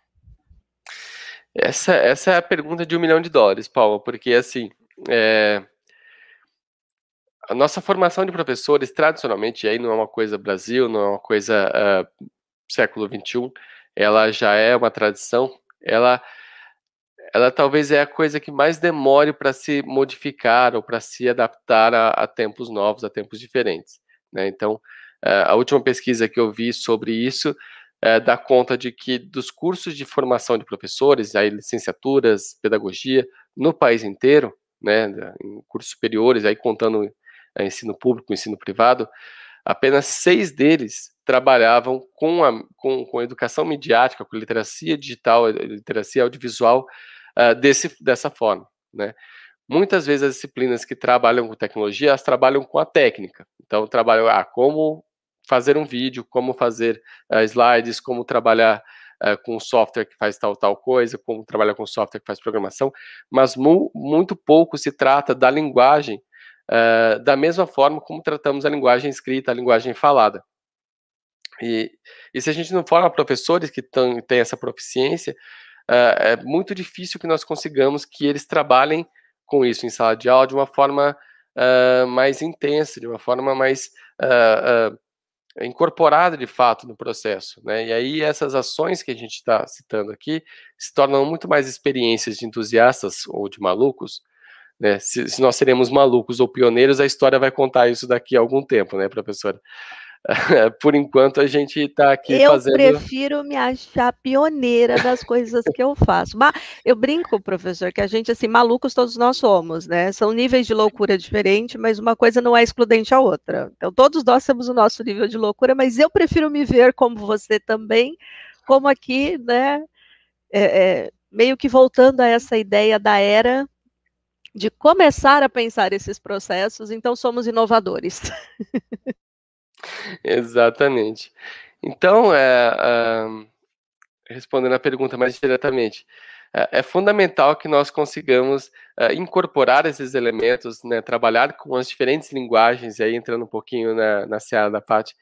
[SPEAKER 3] Essa, essa é a pergunta de um milhão de dólares, Palma, porque assim, é, a nossa formação de professores, tradicionalmente, aí não é uma coisa Brasil, não é uma coisa uh, século XXI, ela já é uma tradição, ela, ela talvez é a coisa que mais demore para se modificar ou para se adaptar a, a, tempos novos, a tempos diferentes. Né? Então, uh, a última pesquisa que eu vi sobre isso uh, dá conta de que dos cursos de formação de professores, aí licenciaturas, pedagogia, no país inteiro, né, em cursos superiores, aí contando ensino público, ensino privado, apenas seis deles trabalhavam com a com, com educação midiática, com literacia digital, literacia audiovisual uh, desse, dessa forma, né? Muitas vezes as disciplinas que trabalham com tecnologia, elas trabalham com a técnica. Então, trabalham ah, como fazer um vídeo, como fazer uh, slides, como trabalhar uh, com software que faz tal, tal coisa, como trabalhar com software que faz programação, mas mu muito pouco se trata da linguagem uh, da mesma forma como tratamos a linguagem escrita, a linguagem falada. E, e se a gente não forma professores que têm essa proficiência, uh, é muito difícil que nós consigamos que eles trabalhem com isso em sala de aula de uma forma uh, mais intensa, de uma forma mais incorporada de fato no processo, né? E aí essas ações que a gente está citando aqui se tornam muito mais experiências de entusiastas ou de malucos, né? Se, se nós seremos malucos ou pioneiros, a história vai contar isso daqui a algum tempo, né, professora? Por enquanto a gente está aqui
[SPEAKER 2] eu
[SPEAKER 3] fazendo.
[SPEAKER 2] Eu prefiro me achar pioneira das coisas que eu faço. Mas eu brinco, professor, que a gente, assim, malucos todos nós somos, né? São níveis de loucura diferentes, mas uma coisa não é excludente à outra. Então, todos nós temos o nosso nível de loucura, mas eu prefiro me ver como você também, como aqui, né? É, é, meio que voltando a essa ideia da era de começar a pensar esses processos, então somos inovadores.
[SPEAKER 3] Exatamente. Então, é, é, respondendo a pergunta mais diretamente, é, é fundamental que nós consigamos é, incorporar esses elementos, né, trabalhar com as diferentes linguagens, aí entrando um pouquinho na, na seara da parte,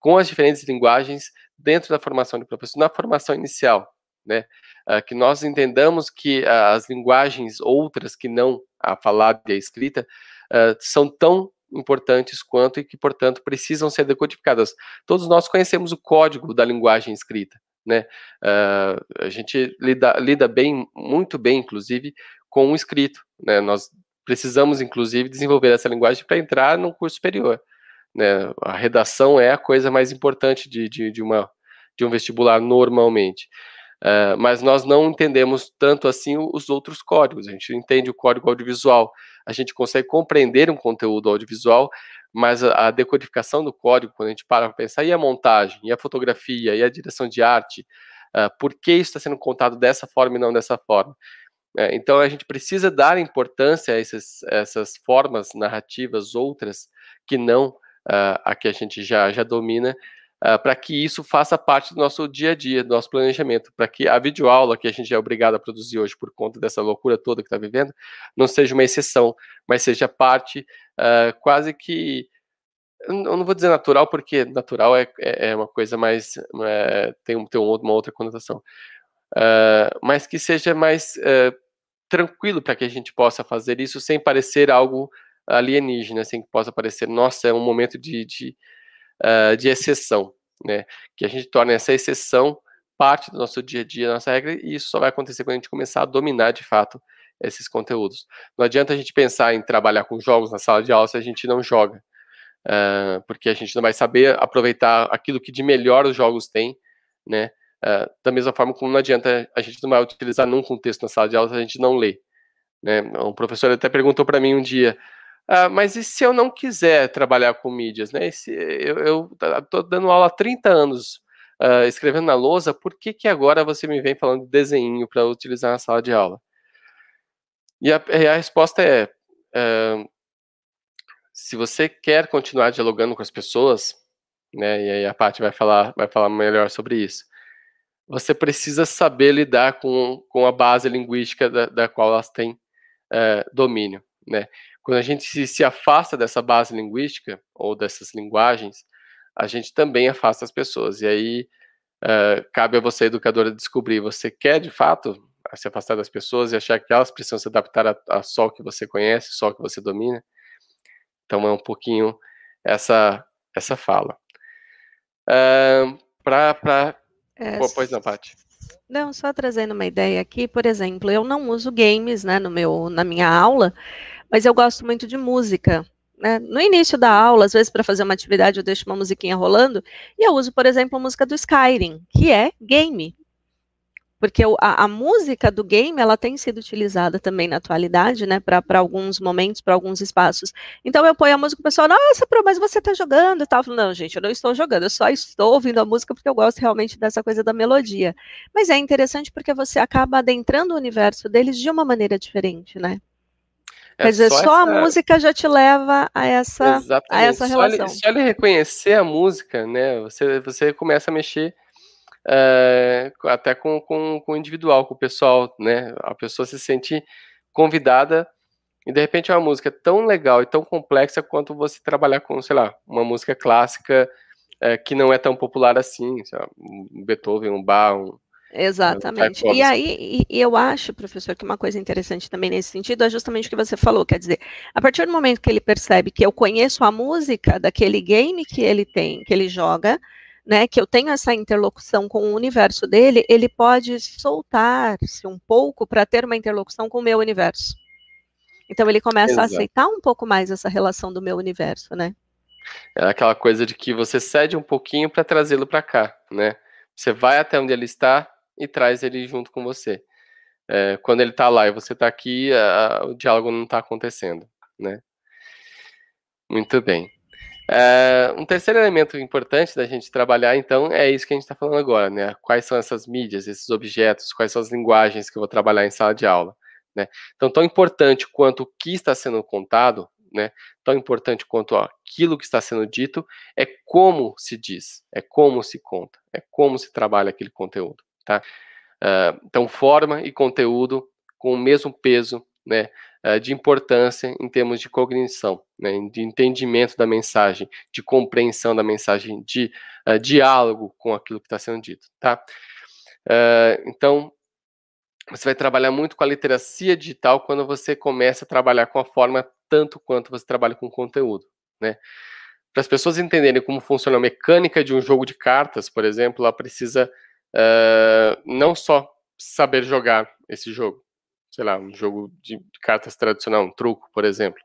[SPEAKER 3] com as diferentes linguagens dentro da formação de professor, na formação inicial, né, é, que nós entendamos que as linguagens outras que não a falada e a escrita é, são tão importantes quanto e que, portanto, precisam ser decodificadas. Todos nós conhecemos o código da linguagem escrita, né? Uh, a gente lida, lida bem, muito bem, inclusive, com o escrito, né? Nós precisamos, inclusive, desenvolver essa linguagem para entrar num curso superior, né? A redação é a coisa mais importante de, de, de, uma, de um vestibular normalmente. Uh, mas nós não entendemos tanto assim os outros códigos. A gente entende o código audiovisual, a gente consegue compreender um conteúdo audiovisual, mas a, a decodificação do código, quando a gente para para pensar, e a montagem, e a fotografia, e a direção de arte, uh, por que isso está sendo contado dessa forma e não dessa forma? Uh, então a gente precisa dar importância a essas, essas formas narrativas outras que não a que a gente já, já domina, uh, para que isso faça parte do nosso dia a dia, do nosso planejamento, para que a videoaula que a gente é obrigado a produzir hoje por conta dessa loucura toda que está vivendo, não seja uma exceção, mas seja parte uh, quase que eu não vou dizer natural, porque natural é, é, é uma coisa mais. É, tem, tem uma outra conotação. Uh, mas que seja mais uh, tranquilo para que a gente possa fazer isso sem parecer algo alienígena, sem que possa parecer, nossa, é um momento de, de, uh, de exceção, né? Que a gente torne essa exceção parte do nosso dia a dia, nossa regra, e isso só vai acontecer quando a gente começar a dominar de fato esses conteúdos. Não adianta a gente pensar em trabalhar com jogos na sala de aula se a gente não joga, uh, porque a gente não vai saber aproveitar aquilo que de melhor os jogos têm, né? Uh, da mesma forma como não adianta a gente não vai utilizar num contexto na sala de aula se a gente não lê. Né? Um professor até perguntou para mim um dia, ah, mas e se eu não quiser trabalhar com mídias, né? Se eu estou dando aula há 30 anos, uh, escrevendo na lousa, por que, que agora você me vem falando de desenho para utilizar na sala de aula? E a, a resposta é, uh, se você quer continuar dialogando com as pessoas, né? E aí a Paty vai falar, vai falar melhor sobre isso. Você precisa saber lidar com, com a base linguística da, da qual elas têm uh, domínio, né? Quando a gente se, se afasta dessa base linguística ou dessas linguagens, a gente também afasta as pessoas. E aí uh, cabe a você, educadora, descobrir: você quer de fato se afastar das pessoas e achar que elas precisam se adaptar a, a só o que você conhece, só o que você domina? Então é um pouquinho essa essa fala. Uh, para é, pois não, Paty.
[SPEAKER 2] Não, só trazendo uma ideia aqui, por exemplo, eu não uso games né, no meu, na minha aula, mas eu gosto muito de música. Né? No início da aula, às vezes para fazer uma atividade eu deixo uma musiquinha rolando, e eu uso, por exemplo, a música do Skyrim, que é game. Porque a, a música do game, ela tem sido utilizada também na atualidade, né, para alguns momentos, para alguns espaços. Então eu ponho a música, o pessoal, nossa, mas você está jogando e tal. Não, gente, eu não estou jogando, eu só estou ouvindo a música porque eu gosto realmente dessa coisa da melodia. Mas é interessante porque você acaba adentrando o universo deles de uma maneira diferente, né? É Quer dizer, só, só essa... a música já te leva a essa, a essa relação.
[SPEAKER 3] Só ele, reconhecer a música, né? Você, você começa a mexer uh, até com, com, com o individual, com o pessoal, né? A pessoa se sente convidada E de repente é uma música tão legal e tão complexa quanto você trabalhar com, sei lá, uma música clássica é, que não é tão popular assim, lá, um Beethoven, um Bach, um,
[SPEAKER 2] Exatamente. E aí, e eu acho, professor, que uma coisa interessante também nesse sentido é justamente o que você falou, quer dizer, a partir do momento que ele percebe que eu conheço a música daquele game que ele tem, que ele joga, né, que eu tenho essa interlocução com o universo dele, ele pode soltar-se um pouco para ter uma interlocução com o meu universo. Então ele começa Exato. a aceitar um pouco mais essa relação do meu universo, né?
[SPEAKER 3] É aquela coisa de que você cede um pouquinho para trazê-lo para cá, né? Você vai até onde ele está e traz ele junto com você. É, quando ele está lá e você está aqui, a, o diálogo não está acontecendo, né? Muito bem. É, um terceiro elemento importante da gente trabalhar, então, é isso que a gente está falando agora, né? Quais são essas mídias, esses objetos, quais são as linguagens que eu vou trabalhar em sala de aula, né? Então, tão importante quanto o que está sendo contado, né? Tão importante quanto aquilo que está sendo dito é como se diz, é como se conta, é como se trabalha aquele conteúdo, tá? Uh, então, forma e conteúdo com o mesmo peso, né? Uh, de importância em termos de cognição, né, de entendimento da mensagem, de compreensão da mensagem, de uh, diálogo com aquilo que está sendo dito, tá? então, você vai trabalhar muito com a literacia digital quando você começa a trabalhar com a forma tanto quanto você trabalha com conteúdo, né? Para as pessoas entenderem como funciona a mecânica de um jogo de cartas, por exemplo, ela precisa uh, não só saber jogar esse jogo, sei lá, um jogo de cartas tradicional, um truco, por exemplo.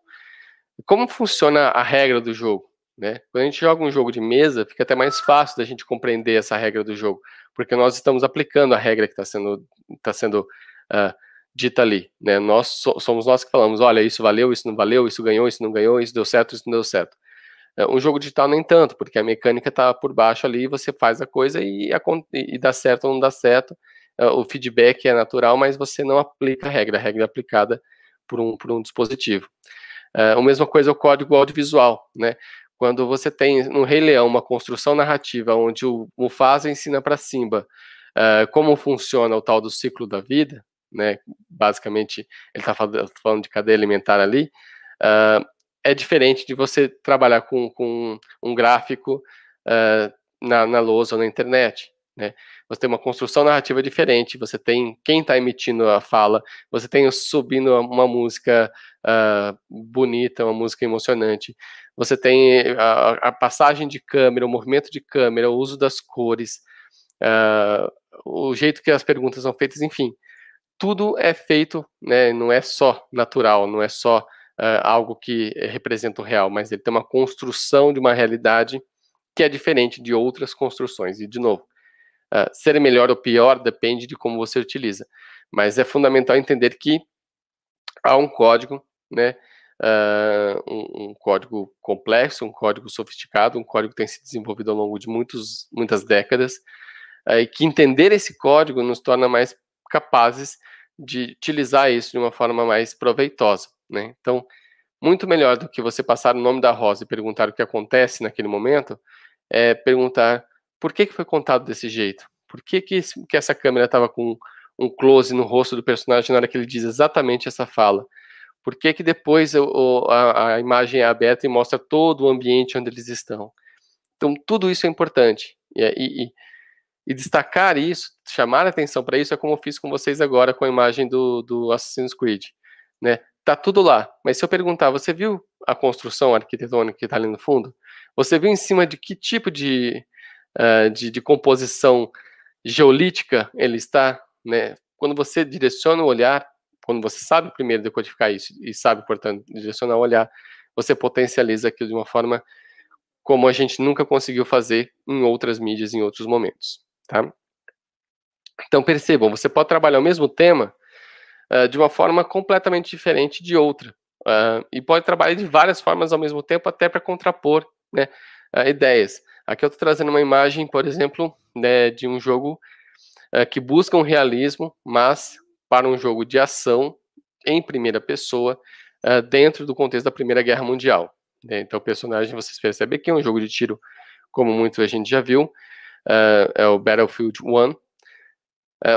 [SPEAKER 3] Como funciona a regra do jogo? Né? Quando a gente joga um jogo de mesa, fica até mais fácil da gente compreender essa regra do jogo, porque nós estamos aplicando a regra que está sendo, tá sendo uh, dita ali. Né? Nós so, somos nós que falamos, olha, isso valeu, isso não valeu, isso ganhou, isso não ganhou, isso deu certo, isso não deu certo. Uh, um jogo digital nem tanto, porque a mecânica está por baixo ali, você faz a coisa e, e dá certo ou não dá certo. Uh, o feedback é natural, mas você não aplica a regra, a regra é aplicada por um, por um dispositivo. Uh, a mesma coisa é o código audiovisual, né? Quando você tem no Rei Leão uma construção narrativa onde o Mufasa ensina para Simba uh, como funciona o tal do ciclo da vida, né? Basicamente, ele está falando, de cadeia alimentar ali. Uh, é diferente de você trabalhar com, com um gráfico uh, na, na lousa ou na internet. Né? Você tem uma construção narrativa diferente, você tem quem está emitindo a fala, você tem subindo uma música uh, bonita, uma música emocionante, você tem a, a, passagem de câmera, o movimento de câmera, o uso das cores, uh, o jeito que as perguntas são feitas, enfim, tudo é feito, né, não é só natural, não é só uh, algo que representa o real, mas ele tem uma construção de uma realidade que é diferente de outras construções. E, de novo, uh, ser melhor ou pior depende de como você utiliza, mas é fundamental entender que há um código, né, uh, um, um, código complexo, um código sofisticado, um código que tem se desenvolvido ao longo de muitos, muitas décadas, uh, e que entender esse código nos torna mais capazes de utilizar isso de uma forma mais proveitosa. Né? Então, muito melhor do que você passar o nome da rosa e perguntar o que acontece naquele momento, é perguntar por que, que foi contado desse jeito? Por que, que, que essa câmera estava com um close no rosto do personagem na hora que ele diz exatamente essa fala? Por que, que depois o, a, a, imagem é aberta e mostra todo o ambiente onde eles estão? Então, tudo isso é importante. E, e, e destacar isso, chamar a atenção para isso, é como eu fiz com vocês agora com a imagem do, do Assassin's Creed. Né? Tá tudo lá. Mas se eu perguntar, você viu a construção arquitetônica que está ali no fundo? Você viu em cima de que tipo de, uh, de, de composição geolítica ele está? Né? Quando você direciona o olhar quando você sabe primeiro decodificar isso e sabe, portanto, direcionar o olhar, você potencializa aquilo de uma forma como a gente nunca conseguiu fazer em outras mídias, em outros momentos, tá? Então, percebam, você pode trabalhar o mesmo tema uh, de uma forma completamente diferente de outra. Uh, e pode trabalhar de várias formas ao mesmo tempo, até para contrapor né, uh, ideias. Aqui eu estou trazendo uma imagem, por exemplo, né, de um jogo que busca um realismo, mas para um jogo de ação em primeira pessoa dentro do contexto da Primeira Guerra Mundial. Né? Então, o personagem, vocês percebem que é um jogo de tiro, como muito a gente já viu, é o Battlefield 1, uh,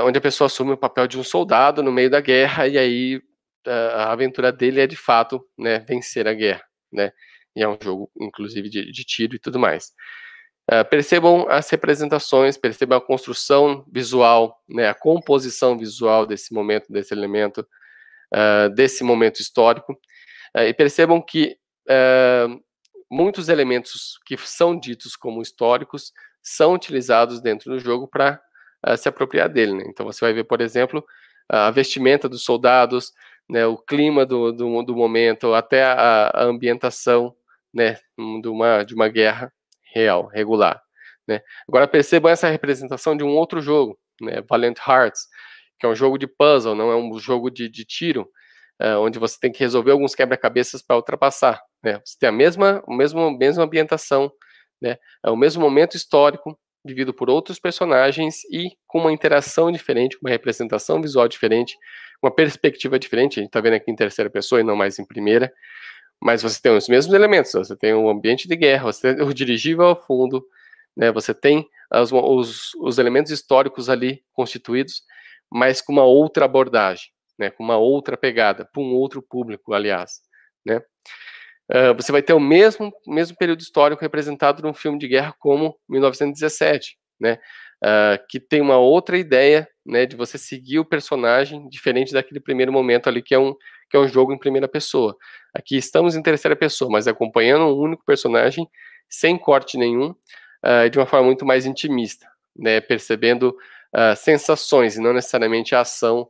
[SPEAKER 3] onde a pessoa assume o papel de um soldado no meio da guerra e aí a aventura dele é de fato né, vencer a guerra, né? E é um jogo, inclusive, de, de tiro e tudo mais. Uh, percebam as representações, percebam a construção visual, né, a composição visual desse momento, desse elemento, uh, desse momento histórico, uh, e percebam que muitos elementos que são ditos como históricos são utilizados dentro do jogo para se apropriar dele. Né? Então você vai ver, por exemplo, a vestimenta dos soldados, né, o clima do, do, do momento, até a, a ambientação né, de uma, de uma guerra real, regular. Né? Agora percebam essa representação de um outro jogo, né, Valiant Hearts, que é um jogo de puzzle, não é um jogo de, de tiro, uh, onde você tem que resolver alguns quebra-cabeças para ultrapassar. Né? Você tem a mesma, o mesmo, mesma ambientação, né? é o mesmo momento histórico, vivido por outros personagens e com uma interação diferente, uma representação visual diferente, uma perspectiva diferente. A gente está vendo aqui em terceira pessoa e não mais em primeira mas você tem os mesmos elementos, você tem o ambiente de guerra, você tem o dirigível ao fundo, né, você tem as, os, os elementos históricos ali constituídos, mas com uma outra abordagem, né, com uma outra pegada, para um outro público, aliás. Né. Uh, você vai ter o mesmo, mesmo período histórico representado num filme de guerra como 1917, né, uh, que tem uma outra ideia né, de você seguir o personagem diferente daquele primeiro momento ali que é um que é um jogo em primeira pessoa. Aqui estamos em terceira pessoa, mas acompanhando um único personagem sem corte nenhum, uh, de uma forma muito mais intimista, né, percebendo sensações e não necessariamente a ação,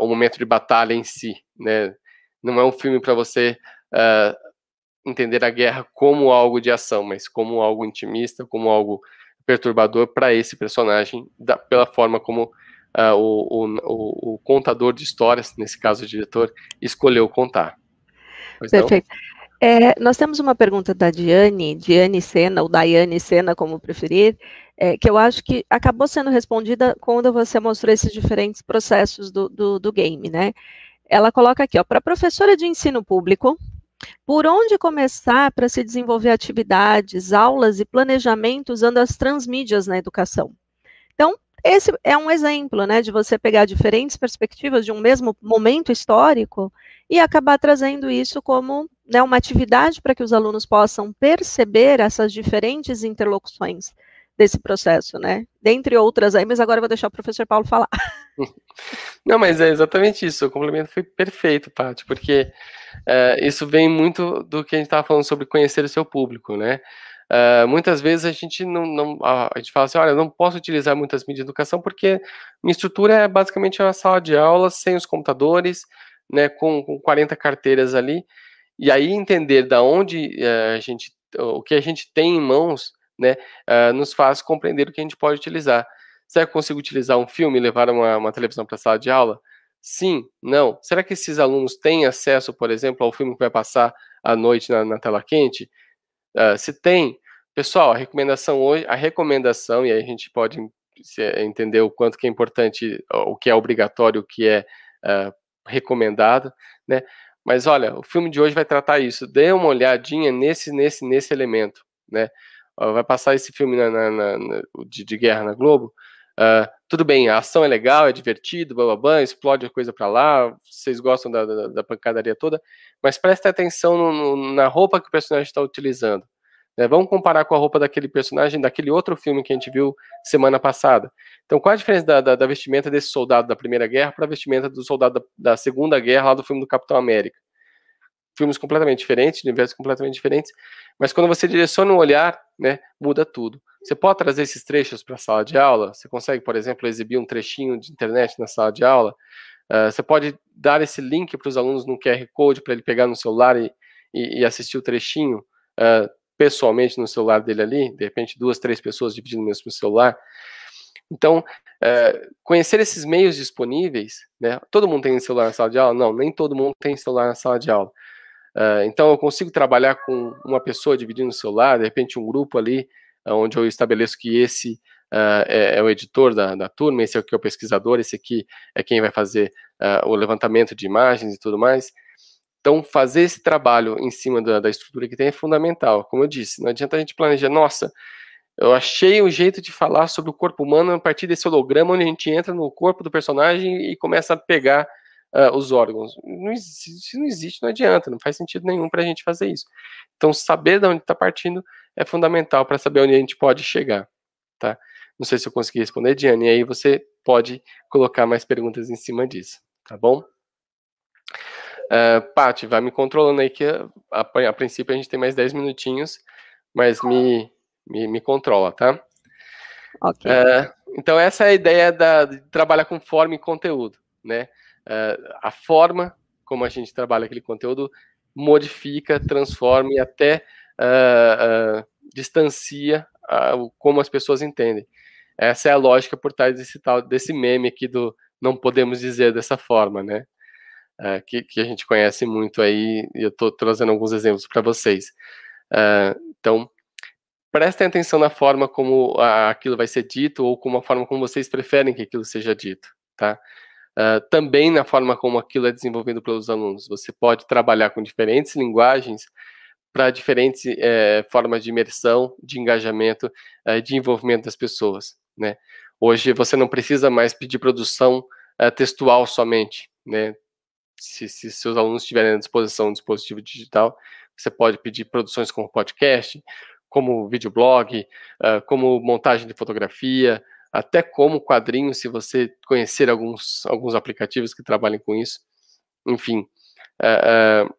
[SPEAKER 3] o momento de batalha em si, né. Não é um filme para você entender a guerra como algo de ação, mas como algo intimista, como algo perturbador para esse personagem, da, pela forma como uh, o, o, o, contador de histórias, nesse caso o diretor, escolheu contar.
[SPEAKER 2] Pois Perfeito. É, nós temos uma pergunta da Diane, Diane Sena, ou Daiane Sena, como preferir, é, que eu acho que acabou sendo respondida quando você mostrou esses diferentes processos do, do, do game, né? Ela coloca aqui, ó, para professora de ensino público, por onde começar para se desenvolver atividades, aulas e planejamento usando as transmídias na educação? Então, esse é um exemplo, né, de você pegar diferentes perspectivas de um mesmo momento histórico e acabar trazendo isso como né, uma atividade para que os alunos possam perceber essas diferentes interlocuções desse processo, né? Dentre outras aí, mas agora eu vou deixar o professor Paulo falar.
[SPEAKER 3] Não, mas é exatamente isso. O complemento foi perfeito, Paty, porque uh, isso vem muito do que a gente estava falando sobre conhecer o seu público, né? Uh, muitas vezes a gente não, não, a gente fala assim, olha, eu não posso utilizar muitas mídias de educação porque minha estrutura é basicamente uma sala de aula sem os computadores, né, com, com 40 carteiras ali, e aí entender da onde uh, a gente, o que a gente tem em mãos né, uh, nos faz compreender o que a gente pode utilizar. Será que eu consigo utilizar um filme e levar uma, uma televisão para a sala de aula? Sim, não. Será que esses alunos têm acesso, por exemplo, ao filme que vai passar à noite na, na tela quente? Uh, se tem, pessoal, a recomendação hoje, a recomendação, e aí a gente pode entender o quanto que é importante, o que é obrigatório, o que é uh, recomendado, né? Mas olha, o filme de hoje vai tratar isso. Dê uma olhadinha nesse, nesse, nesse elemento, né? vai passar esse filme na, na, na, de, de, guerra na Globo. Uh, tudo bem, a ação é legal, é divertido, blá, explode a coisa para lá, vocês gostam da, da, da, pancadaria toda, mas preste atenção no, no, na roupa que o personagem está utilizando. Né? Vamos comparar com a roupa daquele personagem daquele outro filme que a gente viu semana passada. Então, qual a diferença da, da, vestimenta desse soldado da Primeira Guerra para a vestimenta do soldado da, da Segunda Guerra lá do filme do Capitão América? Filmes completamente diferentes, universos completamente diferentes, mas quando você direciona um olhar, né, muda tudo. Você pode trazer esses trechos para a sala de aula, você consegue, por exemplo, exibir um trechinho de internet na sala de aula, uh, você pode dar esse link para os alunos no QR Code para ele pegar no celular e, e, e assistir o trechinho uh, pessoalmente no celular dele ali, de repente duas, três pessoas dividindo o mesmo celular. Então, uh, conhecer esses meios disponíveis, né? Todo mundo tem celular na sala de aula? Não, nem todo mundo tem celular na sala de aula. Uh, então, eu consigo trabalhar com uma pessoa dividindo o celular, de repente um grupo ali, uh, onde eu estabeleço que esse uh, é, é, o editor da, da, turma, esse aqui é o pesquisador, esse aqui é quem vai fazer o levantamento de imagens e tudo mais. Então, fazer esse trabalho em cima da, da, estrutura que tem é fundamental. Como eu disse, não adianta a gente planejar, nossa, eu achei um jeito de falar sobre o corpo humano a partir desse holograma, onde a gente entra no corpo do personagem e começa a pegar uh, os órgãos. Não existe, se não existe, não adianta, não faz sentido nenhum para a gente fazer isso. Então, saber de onde está partindo é fundamental para saber onde a gente pode chegar, tá? Não sei se eu consegui responder, Diane, e aí você pode colocar mais perguntas em cima disso, tá bom? Uh, Paty, vai me controlando aí que a, a, a, princípio a gente tem mais 10 minutinhos, mas me, me, me controla, tá?
[SPEAKER 2] Ok.
[SPEAKER 3] Uh, então essa é a ideia da, de trabalhar com forma e conteúdo, né? Uh, a forma como a gente trabalha aquele conteúdo modifica, transforma e até distancia como as pessoas entendem. Essa é a lógica por trás desse tal desse meme aqui do não podemos dizer dessa forma, né? Uh, que, que, a gente conhece muito aí, e eu estou trazendo alguns exemplos para vocês. Uh, então, prestem atenção na forma como aquilo vai ser dito, ou como a forma como vocês preferem que aquilo seja dito, tá? Uh, também na forma como aquilo é desenvolvido pelos alunos. Você pode trabalhar com diferentes linguagens para diferentes eh, formas de imersão, de engajamento, de envolvimento das pessoas né? Hoje você não precisa mais pedir produção uh, textual somente, né? Se, se, seus alunos tiverem à disposição um dispositivo digital, você pode pedir produções como podcast, como videoblog, uh, como montagem de fotografia, até como quadrinho, se você conhecer alguns, alguns aplicativos que trabalhem com isso. Enfim, uh, uh,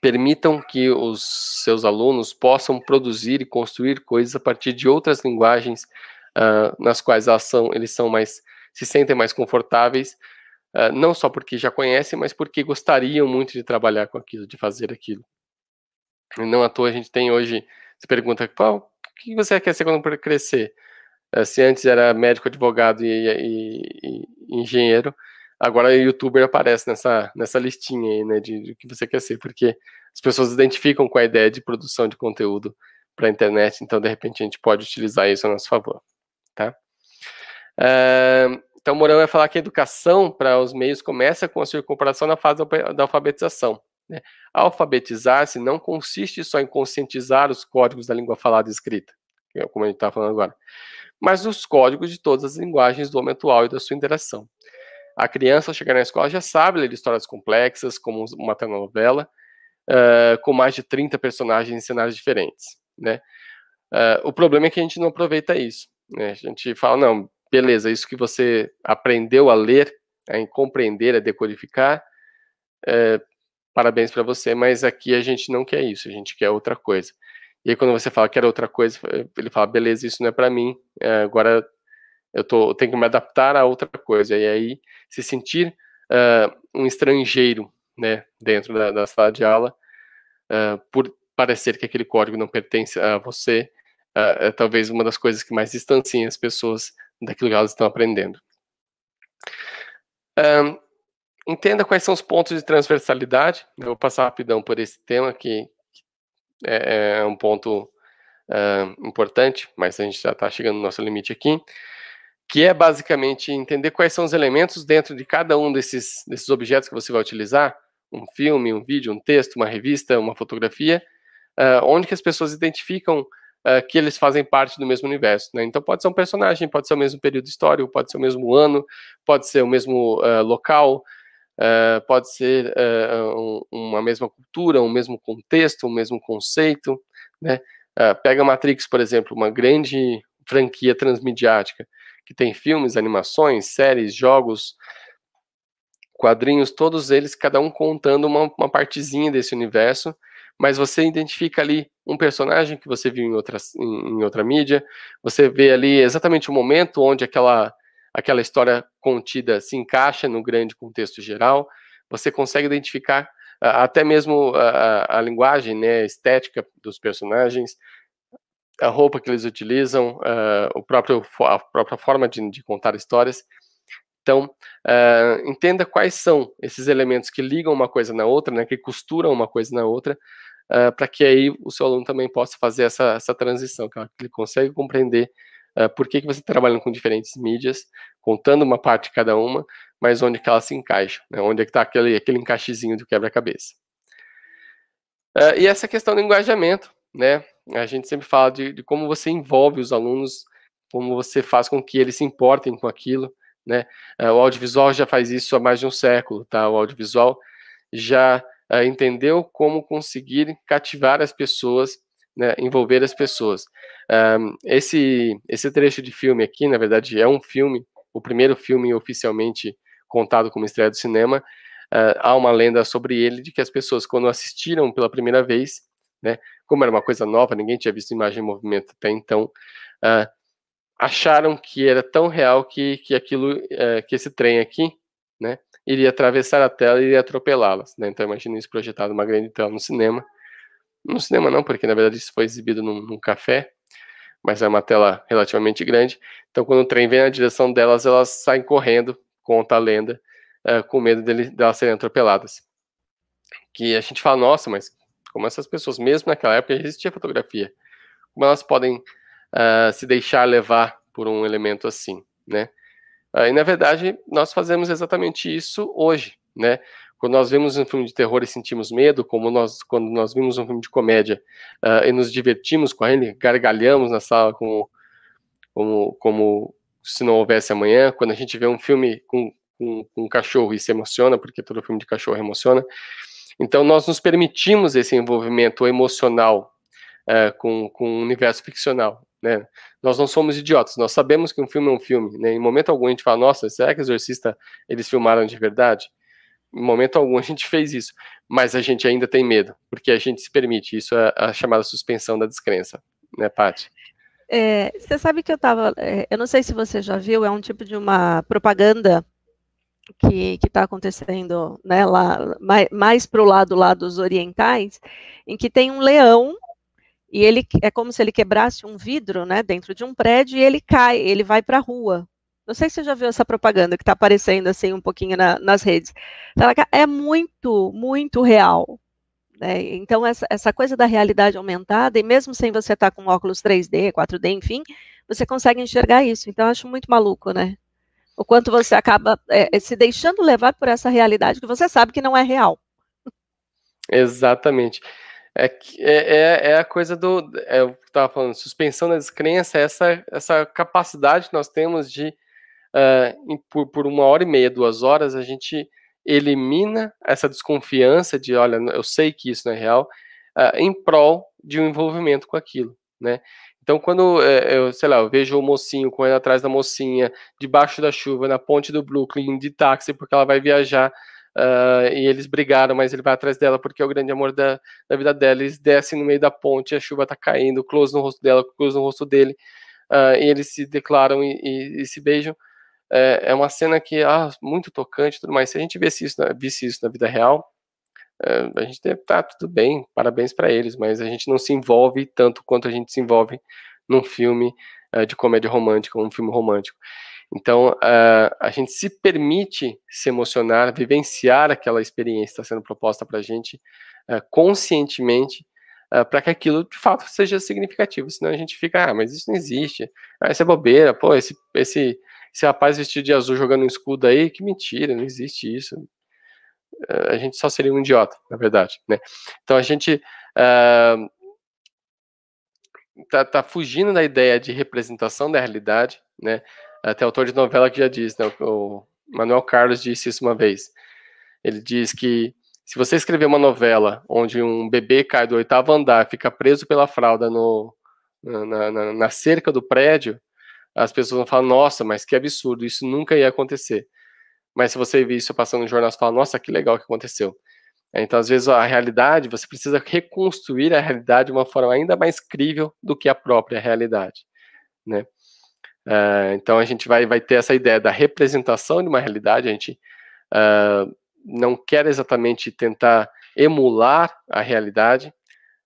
[SPEAKER 3] permitam que os seus alunos possam produzir e construir coisas a partir de outras linguagens uh, nas quais são, eles são mais, se sentem mais confortáveis, uh, não só porque já conhecem, mas porque gostariam muito de trabalhar com aquilo, de fazer aquilo. E não à toa a gente tem hoje, se pergunta, qual, o que você quer ser quando crescer? Se antes era médico, advogado e, e, e engenheiro, agora o youtuber aparece nessa, nessa listinha aí, né, de, de que você quer ser, porque as pessoas identificam com a ideia de produção de conteúdo para a internet, então de repente a gente pode utilizar isso a nosso favor. Tá? Uh, então, Mourão vai falar que a educação para os meios começa com a sua incorporação na fase da alfabetização. Né? Alfabetizar-se não consiste só em conscientizar os códigos da língua falada e escrita, é como a gente está falando agora, mas os códigos de todas as linguagens do homem atual e da sua interação. A criança, ao chegar na escola, já sabe ler histórias complexas, como uma telenovela, uh, com mais de 30 personagens em cenários diferentes. Né? Uh, o problema é que a gente não aproveita isso. Né? A gente fala, não, beleza, isso que você aprendeu a ler, a compreender, a decodificar, é, parabéns para você, mas aqui a gente não quer isso, a gente quer outra coisa. E aí quando você fala que era outra coisa, ele fala, beleza, isso não é para mim, é, agora eu, tô, eu tenho que me adaptar a outra coisa. E aí se sentir uh, um estrangeiro né, dentro da, da sala de aula, uh, por parecer que aquele código não pertence a você, é, é talvez uma das coisas que mais distanciem as pessoas daquilo que elas estão aprendendo. Um, entenda quais são os pontos de transversalidade. Eu vou passar rapidão por esse tema, que é, é um ponto uh, importante, mas a gente já está chegando no nosso limite aqui, que é basicamente entender quais são os elementos dentro de cada um desses, desses objetos que você vai utilizar, um filme, um vídeo, um texto, uma revista, uma fotografia, uh, onde que as pessoas identificam uh, que eles fazem parte do mesmo universo. Né? Então pode ser um personagem, pode ser o mesmo período histórico, pode ser o mesmo ano, pode ser o mesmo local, uh, pode ser um, uma mesma cultura, um mesmo contexto, um mesmo conceito. Né? pega Matrix, por exemplo, uma grande franquia transmediática, que tem filmes, animações, séries, jogos, quadrinhos, todos eles, cada um contando uma, uma partezinha desse universo, mas você identifica ali um personagem que você viu em outra, em, em outra mídia, você vê ali exatamente o momento onde aquela, aquela história contida se encaixa no grande contexto geral, você consegue identificar até mesmo a, a, linguagem, né, a estética dos personagens, a roupa que eles utilizam, uh, o próprio, a própria forma de, de contar histórias. Então, uh, entenda quais são esses elementos que ligam uma coisa na outra, né, que costuram uma coisa na outra, uh, para que aí o seu aluno também possa fazer essa, essa transição, que ele consegue compreender uh, por que, que você está trabalhando com diferentes mídias, contando uma parte de cada uma, mas onde que ela se encaixa, né, onde é que está aquele, aquele encaixezinho do quebra-cabeça. Uh, e essa questão do engajamento, né, a gente sempre fala de, de como você envolve os alunos, como você faz com que eles se importem com aquilo, né? Uh, o audiovisual já faz isso há mais de um século, tá? O audiovisual já uh, entendeu como conseguir cativar as pessoas, né, envolver as pessoas. Um, esse, esse trecho de filme aqui, na verdade, é um filme, o primeiro filme oficialmente contado como estreia do cinema. Uh, há uma lenda sobre ele de que as pessoas, quando assistiram pela primeira vez, né, como era uma coisa nova, ninguém tinha visto imagem em movimento até então, uh, acharam que era tão real que, que aquilo, uh, que esse trem aqui, né, iria atravessar a tela e iria atropelá-las. Né? Então imagine isso projetado numa grande tela no cinema. No cinema não, porque na verdade isso foi exibido num, num café, mas é uma tela relativamente grande. Então quando o trem vem na direção delas, elas saem correndo, conta a lenda, uh, com medo dele, delas serem atropeladas. Que a gente fala, nossa, mas como essas pessoas, mesmo naquela época existia fotografia, como elas podem uh, se deixar levar por um elemento assim, né? Uh, e na verdade, nós fazemos exatamente isso hoje, né? Quando nós vemos um filme de terror e sentimos medo, como nós, quando nós vimos um filme de comédia uh, e nos divertimos com ele, gargalhamos na sala como, como, como se não houvesse amanhã, quando a gente vê um filme com, com, com um cachorro e se emociona, porque todo filme de cachorro emociona, então nós nos permitimos esse envolvimento emocional uh, com, com o universo ficcional. Né? Nós não somos idiotas, nós sabemos que um filme é um filme. Né? Em momento algum a gente fala, nossa, será que Exorcista eles filmaram de verdade? Em momento algum a gente fez isso, mas a gente ainda tem medo, porque a gente se permite. Isso é a chamada suspensão da descrença, né, Paty?
[SPEAKER 2] É, você sabe que eu estava, é, eu não sei se você já viu, é um tipo de uma propaganda que está acontecendo né, lá, mais, mais para o lado lá dos orientais, em que tem um leão e ele é como se ele quebrasse um vidro, né, dentro de um prédio e ele cai, ele vai para a rua. Não sei se você já viu essa propaganda que está aparecendo assim um pouquinho na, nas redes. É muito, muito real. Né? Então, essa, essa coisa da realidade aumentada, e mesmo sem você estar tá com óculos 3D, 4D, enfim, você consegue enxergar isso. Então, eu acho muito maluco, né? O quanto você acaba é, se deixando levar por essa realidade que você sabe que não é real.
[SPEAKER 3] Exatamente. É, é, é a coisa do. É que estava falando, suspensão da descrença, essa, essa capacidade que nós temos de, uh, por, por uma hora e meia, duas horas, a gente elimina essa desconfiança de, olha, eu sei que isso não é real, uh, em prol de um envolvimento com aquilo, né? Então, quando eu, sei lá, eu vejo o mocinho correndo atrás da mocinha, debaixo da chuva, na ponte do Brooklyn, de táxi, porque ela vai viajar Uh, e eles brigaram, mas ele vai atrás dela porque é o grande amor da, da vida dela. Eles descem no meio da ponte, a chuva tá caindo, close no rosto dela, close no rosto dele, uh, e eles se declaram e, e, e se beijam. É, é, uma cena que, ah, muito tocante tudo mais. Se a gente visse isso, visse isso na vida real, uh, a gente deve tá tudo bem, parabéns para eles, mas a gente não se envolve tanto quanto a gente se envolve num filme de comédia romântica, um filme romântico. Então, uh, a gente se permite se emocionar, vivenciar aquela experiência que está sendo proposta para a gente uh, conscientemente, uh, para que aquilo de fato seja significativo. Senão a gente fica, ah, mas isso não existe. Ah, isso é bobeira. Pô, esse, esse, esse rapaz vestido de azul jogando um escudo aí, que mentira, não existe isso. a gente só seria um idiota, na verdade. Né? Então a gente. Tá, tá fugindo da ideia de representação da realidade, né? Até autor de novela que já diz, né? O Manuel Carlos disse isso uma vez. Ele diz que se você escrever uma novela onde um bebê cai do oitavo andar, fica preso pela fralda no, na, na, na cerca do prédio, as pessoas vão falar, nossa, mas que absurdo, isso nunca ia acontecer. Mas se você vir isso passando no jornal, você fala, nossa, que legal que aconteceu. Então, às vezes, a realidade, você precisa reconstruir a realidade de uma forma ainda mais crível do que a própria realidade, né? Uh, então a gente vai, vai ter essa ideia da representação de uma realidade, a gente uh, não quer exatamente tentar emular a realidade,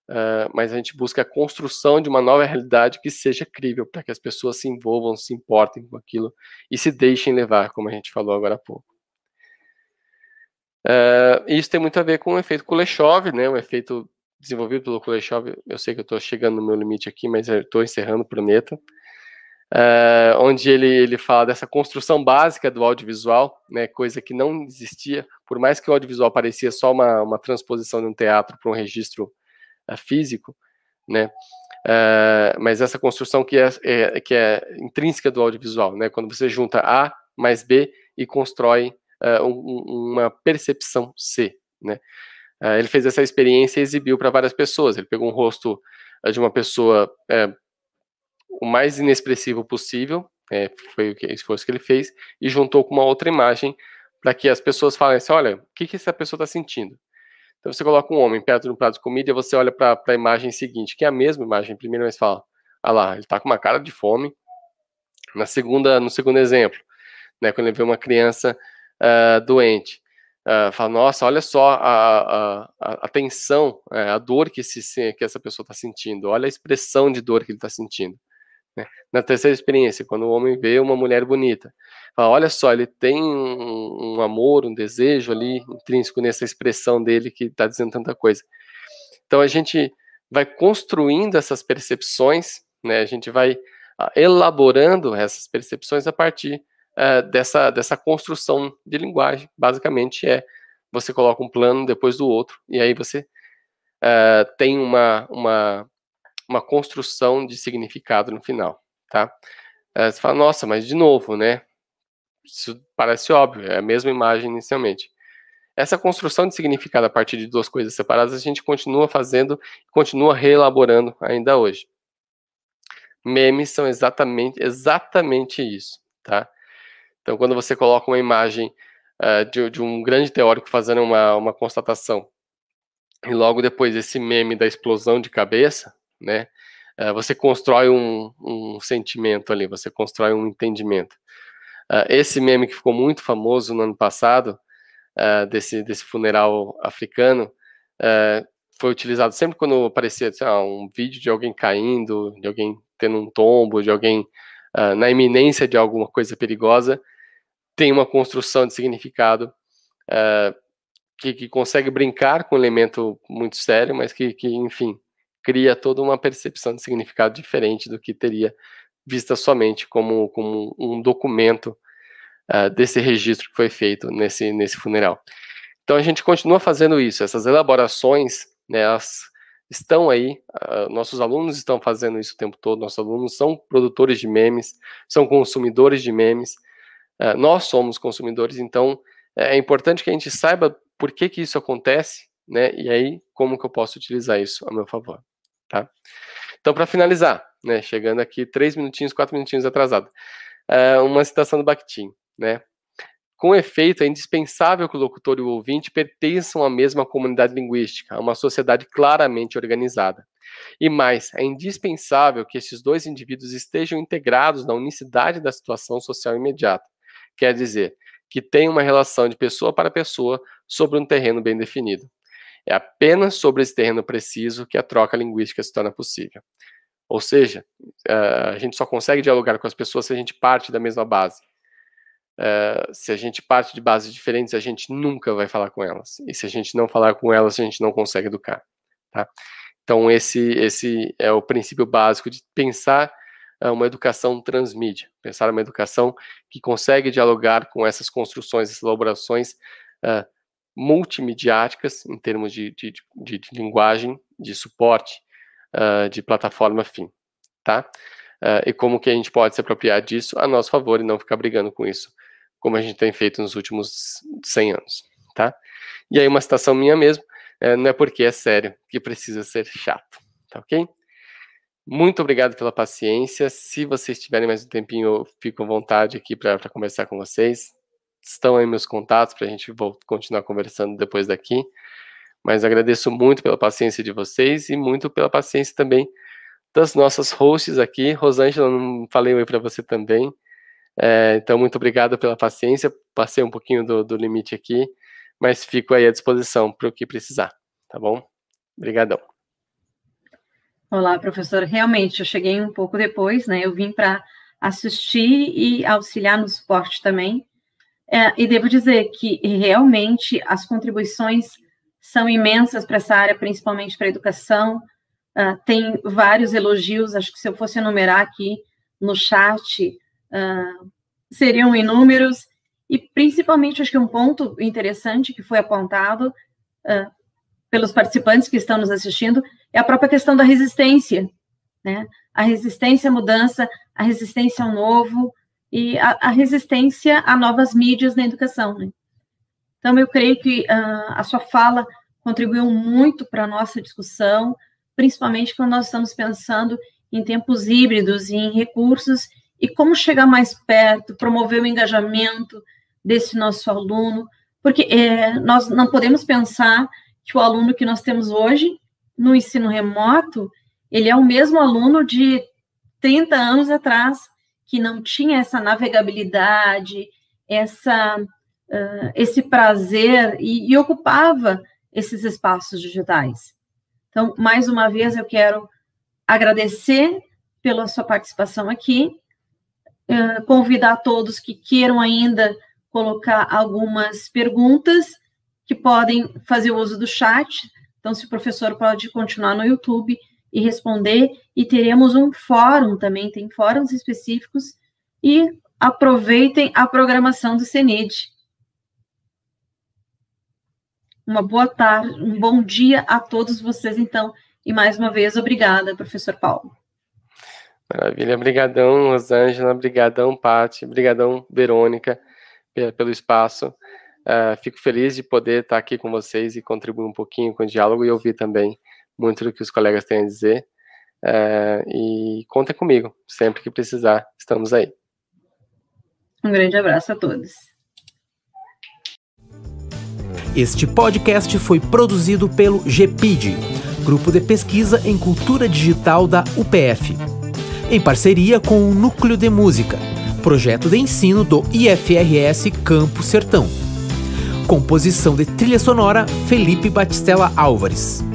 [SPEAKER 3] uh, mas a gente busca a construção de uma nova realidade que seja crível, para que as pessoas se envolvam, se importem com aquilo e se deixem levar, como a gente falou agora há pouco. isso tem muito a ver com o efeito Kuleshov, né, o efeito desenvolvido pelo Kuleshov, eu sei que eu estou chegando no meu limite aqui, mas estou encerrando, prometo. Uh, onde ele, ele fala dessa construção básica do audiovisual, né, coisa que não existia, por mais que o audiovisual parecia só uma, uma transposição de um teatro para um registro uh, físico, né, uh, mas essa construção que é, é, que é intrínseca do audiovisual, né, quando você junta A mais B e constrói uh, um, uma percepção C, né? Uh, ele fez essa experiência e exibiu para várias pessoas. Ele pegou um rosto de uma pessoa o mais inexpressivo possível, foi o que, esforço que ele fez, e juntou com uma outra imagem para que as pessoas falem assim, olha, o que, que essa pessoa está sentindo? Então você coloca um homem perto de um prato de comida e você olha para a imagem seguinte, que é a mesma imagem, primeiro mas fala, ah lá, ele está com uma cara de fome. Na segunda, no segundo exemplo, né, quando ele vê uma criança uh, doente, uh, fala, nossa, olha só a, a, a tensão, é, a dor que, esse, que essa pessoa está sentindo, olha a expressão de dor que ele está sentindo. Né? Na terceira experiência, quando o homem vê uma mulher bonita, fala, olha só, ele tem um, um amor, um desejo ali intrínseco nessa expressão dele que está dizendo tanta coisa. Então a gente vai construindo essas percepções, né? A gente vai uh, elaborando essas percepções a partir uh, dessa, dessa construção de linguagem. Basicamente é você coloca um plano depois do outro e aí você uh, tem uma, uma uma construção de significado no final, tá? você fala, nossa, mas de novo, né? Isso parece óbvio, é a mesma imagem inicialmente. Essa construção de significado a partir de duas coisas separadas a gente continua fazendo, continua reelaborando ainda hoje. Memes são exatamente, exatamente isso, tá? Então, quando você coloca uma imagem uh, de, de, um grande teórico fazendo uma, uma constatação, e logo depois esse meme da explosão de cabeça, né? Uh, você constrói um, um, sentimento ali, você constrói um entendimento. Uh, esse meme que ficou muito famoso no ano passado, uh, desse, desse funeral africano, foi utilizado sempre quando aparecia lá, um vídeo de alguém caindo, de alguém tendo um tombo, de alguém na iminência de alguma coisa perigosa, tem uma construção de significado que, que, consegue brincar com um elemento muito sério, mas que, que enfim, cria toda uma percepção de significado diferente do que teria vista somente como, como um documento uh, desse registro que foi feito nesse, nesse funeral. Então a gente continua fazendo isso, essas elaborações, né, elas estão aí, uh, nossos alunos estão fazendo isso o tempo todo, nossos alunos são produtores de memes, são consumidores de memes, uh, nós somos consumidores, então é importante que a gente saiba por que que isso acontece, né, e aí como que eu posso utilizar isso a meu favor. Tá? Então, para finalizar, né, chegando aqui três minutinhos, quatro minutinhos atrasado, é uma citação do Bakhtin, né? Com efeito, é indispensável que o locutor e o ouvinte pertençam à mesma comunidade linguística, a uma sociedade claramente organizada. E mais, é indispensável que esses dois indivíduos estejam integrados na unicidade da situação social imediata. Quer dizer, que tenham uma relação de pessoa para pessoa sobre um terreno bem definido. É apenas sobre esse terreno preciso que a troca linguística se torna possível. Ou seja, eh, a gente só consegue dialogar com as pessoas se a gente parte da mesma base. Eh, se a gente parte de bases diferentes, a gente nunca vai falar com elas. E se a gente não falar com elas, a gente não consegue educar. Tá? Então, esse, esse é o princípio básico de pensar eh, uma educação transmídia, pensar uma educação que consegue dialogar com essas construções, essas elaborações uh, multimediáticas em termos de, de, de, de linguagem, de suporte, uh, de plataforma fim, tá? Uh, e como que a gente pode se apropriar disso a nosso favor e não ficar brigando com isso, como a gente tem feito nos últimos 100 anos, tá? E aí uma citação minha mesmo, uh, não é porque é sério que precisa ser chato, tá ok? Muito obrigado pela paciência. Se vocês tiverem mais um tempinho, eu fico à vontade aqui para conversar com vocês estão aí meus contatos para a gente continuar conversando depois daqui. Mas agradeço muito pela paciência de vocês e muito pela paciência também das nossas hosts aqui. Rosângela, não falei oi para você também. É, então, muito obrigado pela paciência. Passei um pouquinho do, do limite aqui, mas fico aí à disposição para o que precisar, tá bom? Obrigadão.
[SPEAKER 4] Olá, professor. Realmente, eu cheguei um pouco depois, né? Eu vim para assistir e auxiliar no suporte também. É, e devo dizer que realmente as contribuições são imensas para essa área, principalmente para a educação. Uh, tem vários elogios, acho que se eu fosse enumerar aqui no chat, uh, seriam inúmeros. E principalmente, acho que um ponto interessante que foi apontado uh, pelos participantes que estão nos assistindo é a própria questão da resistência, né? A resistência à mudança, a resistência ao novo, e a, a resistência a novas mídias na educação. Né? Então, eu creio que uh, a sua fala contribuiu muito para a nossa discussão, principalmente quando nós estamos pensando em tempos híbridos e em recursos e como chegar mais perto, promover o engajamento desse nosso aluno, porque é, nós não podemos pensar que o aluno que nós temos hoje no ensino remoto, ele é o mesmo aluno de 30 anos atrás, que não tinha essa navegabilidade, essa, uh, esse prazer e, e ocupava esses espaços digitais. Então, mais uma vez, eu quero agradecer pela sua participação aqui, uh, convidar todos que queiram ainda colocar algumas perguntas, que podem fazer uso do chat. Então, se o professor pode continuar no YouTube e responder, e teremos um fórum também, tem fóruns específicos, e aproveitem a programação do CENID. Uma boa tarde, um bom dia a todos vocês, então, e mais uma vez, obrigada, professor Paulo.
[SPEAKER 3] Maravilha, obrigadão, Rosângela, obrigadão, Pati, obrigadão, Verônica, pelo espaço. Uh, fico feliz de poder estar aqui com vocês e contribuir um pouquinho com o diálogo e ouvir também muito do que os colegas têm a dizer. Uh, e contem comigo, sempre que precisar, estamos aí.
[SPEAKER 4] Um grande abraço a todos.
[SPEAKER 1] Este podcast foi produzido pelo GPID, Grupo de Pesquisa em Cultura Digital da UPF, em parceria com o Núcleo de Música, projeto de ensino do IFRS Campo Sertão. Composição de trilha sonora Felipe Batistella Álvares.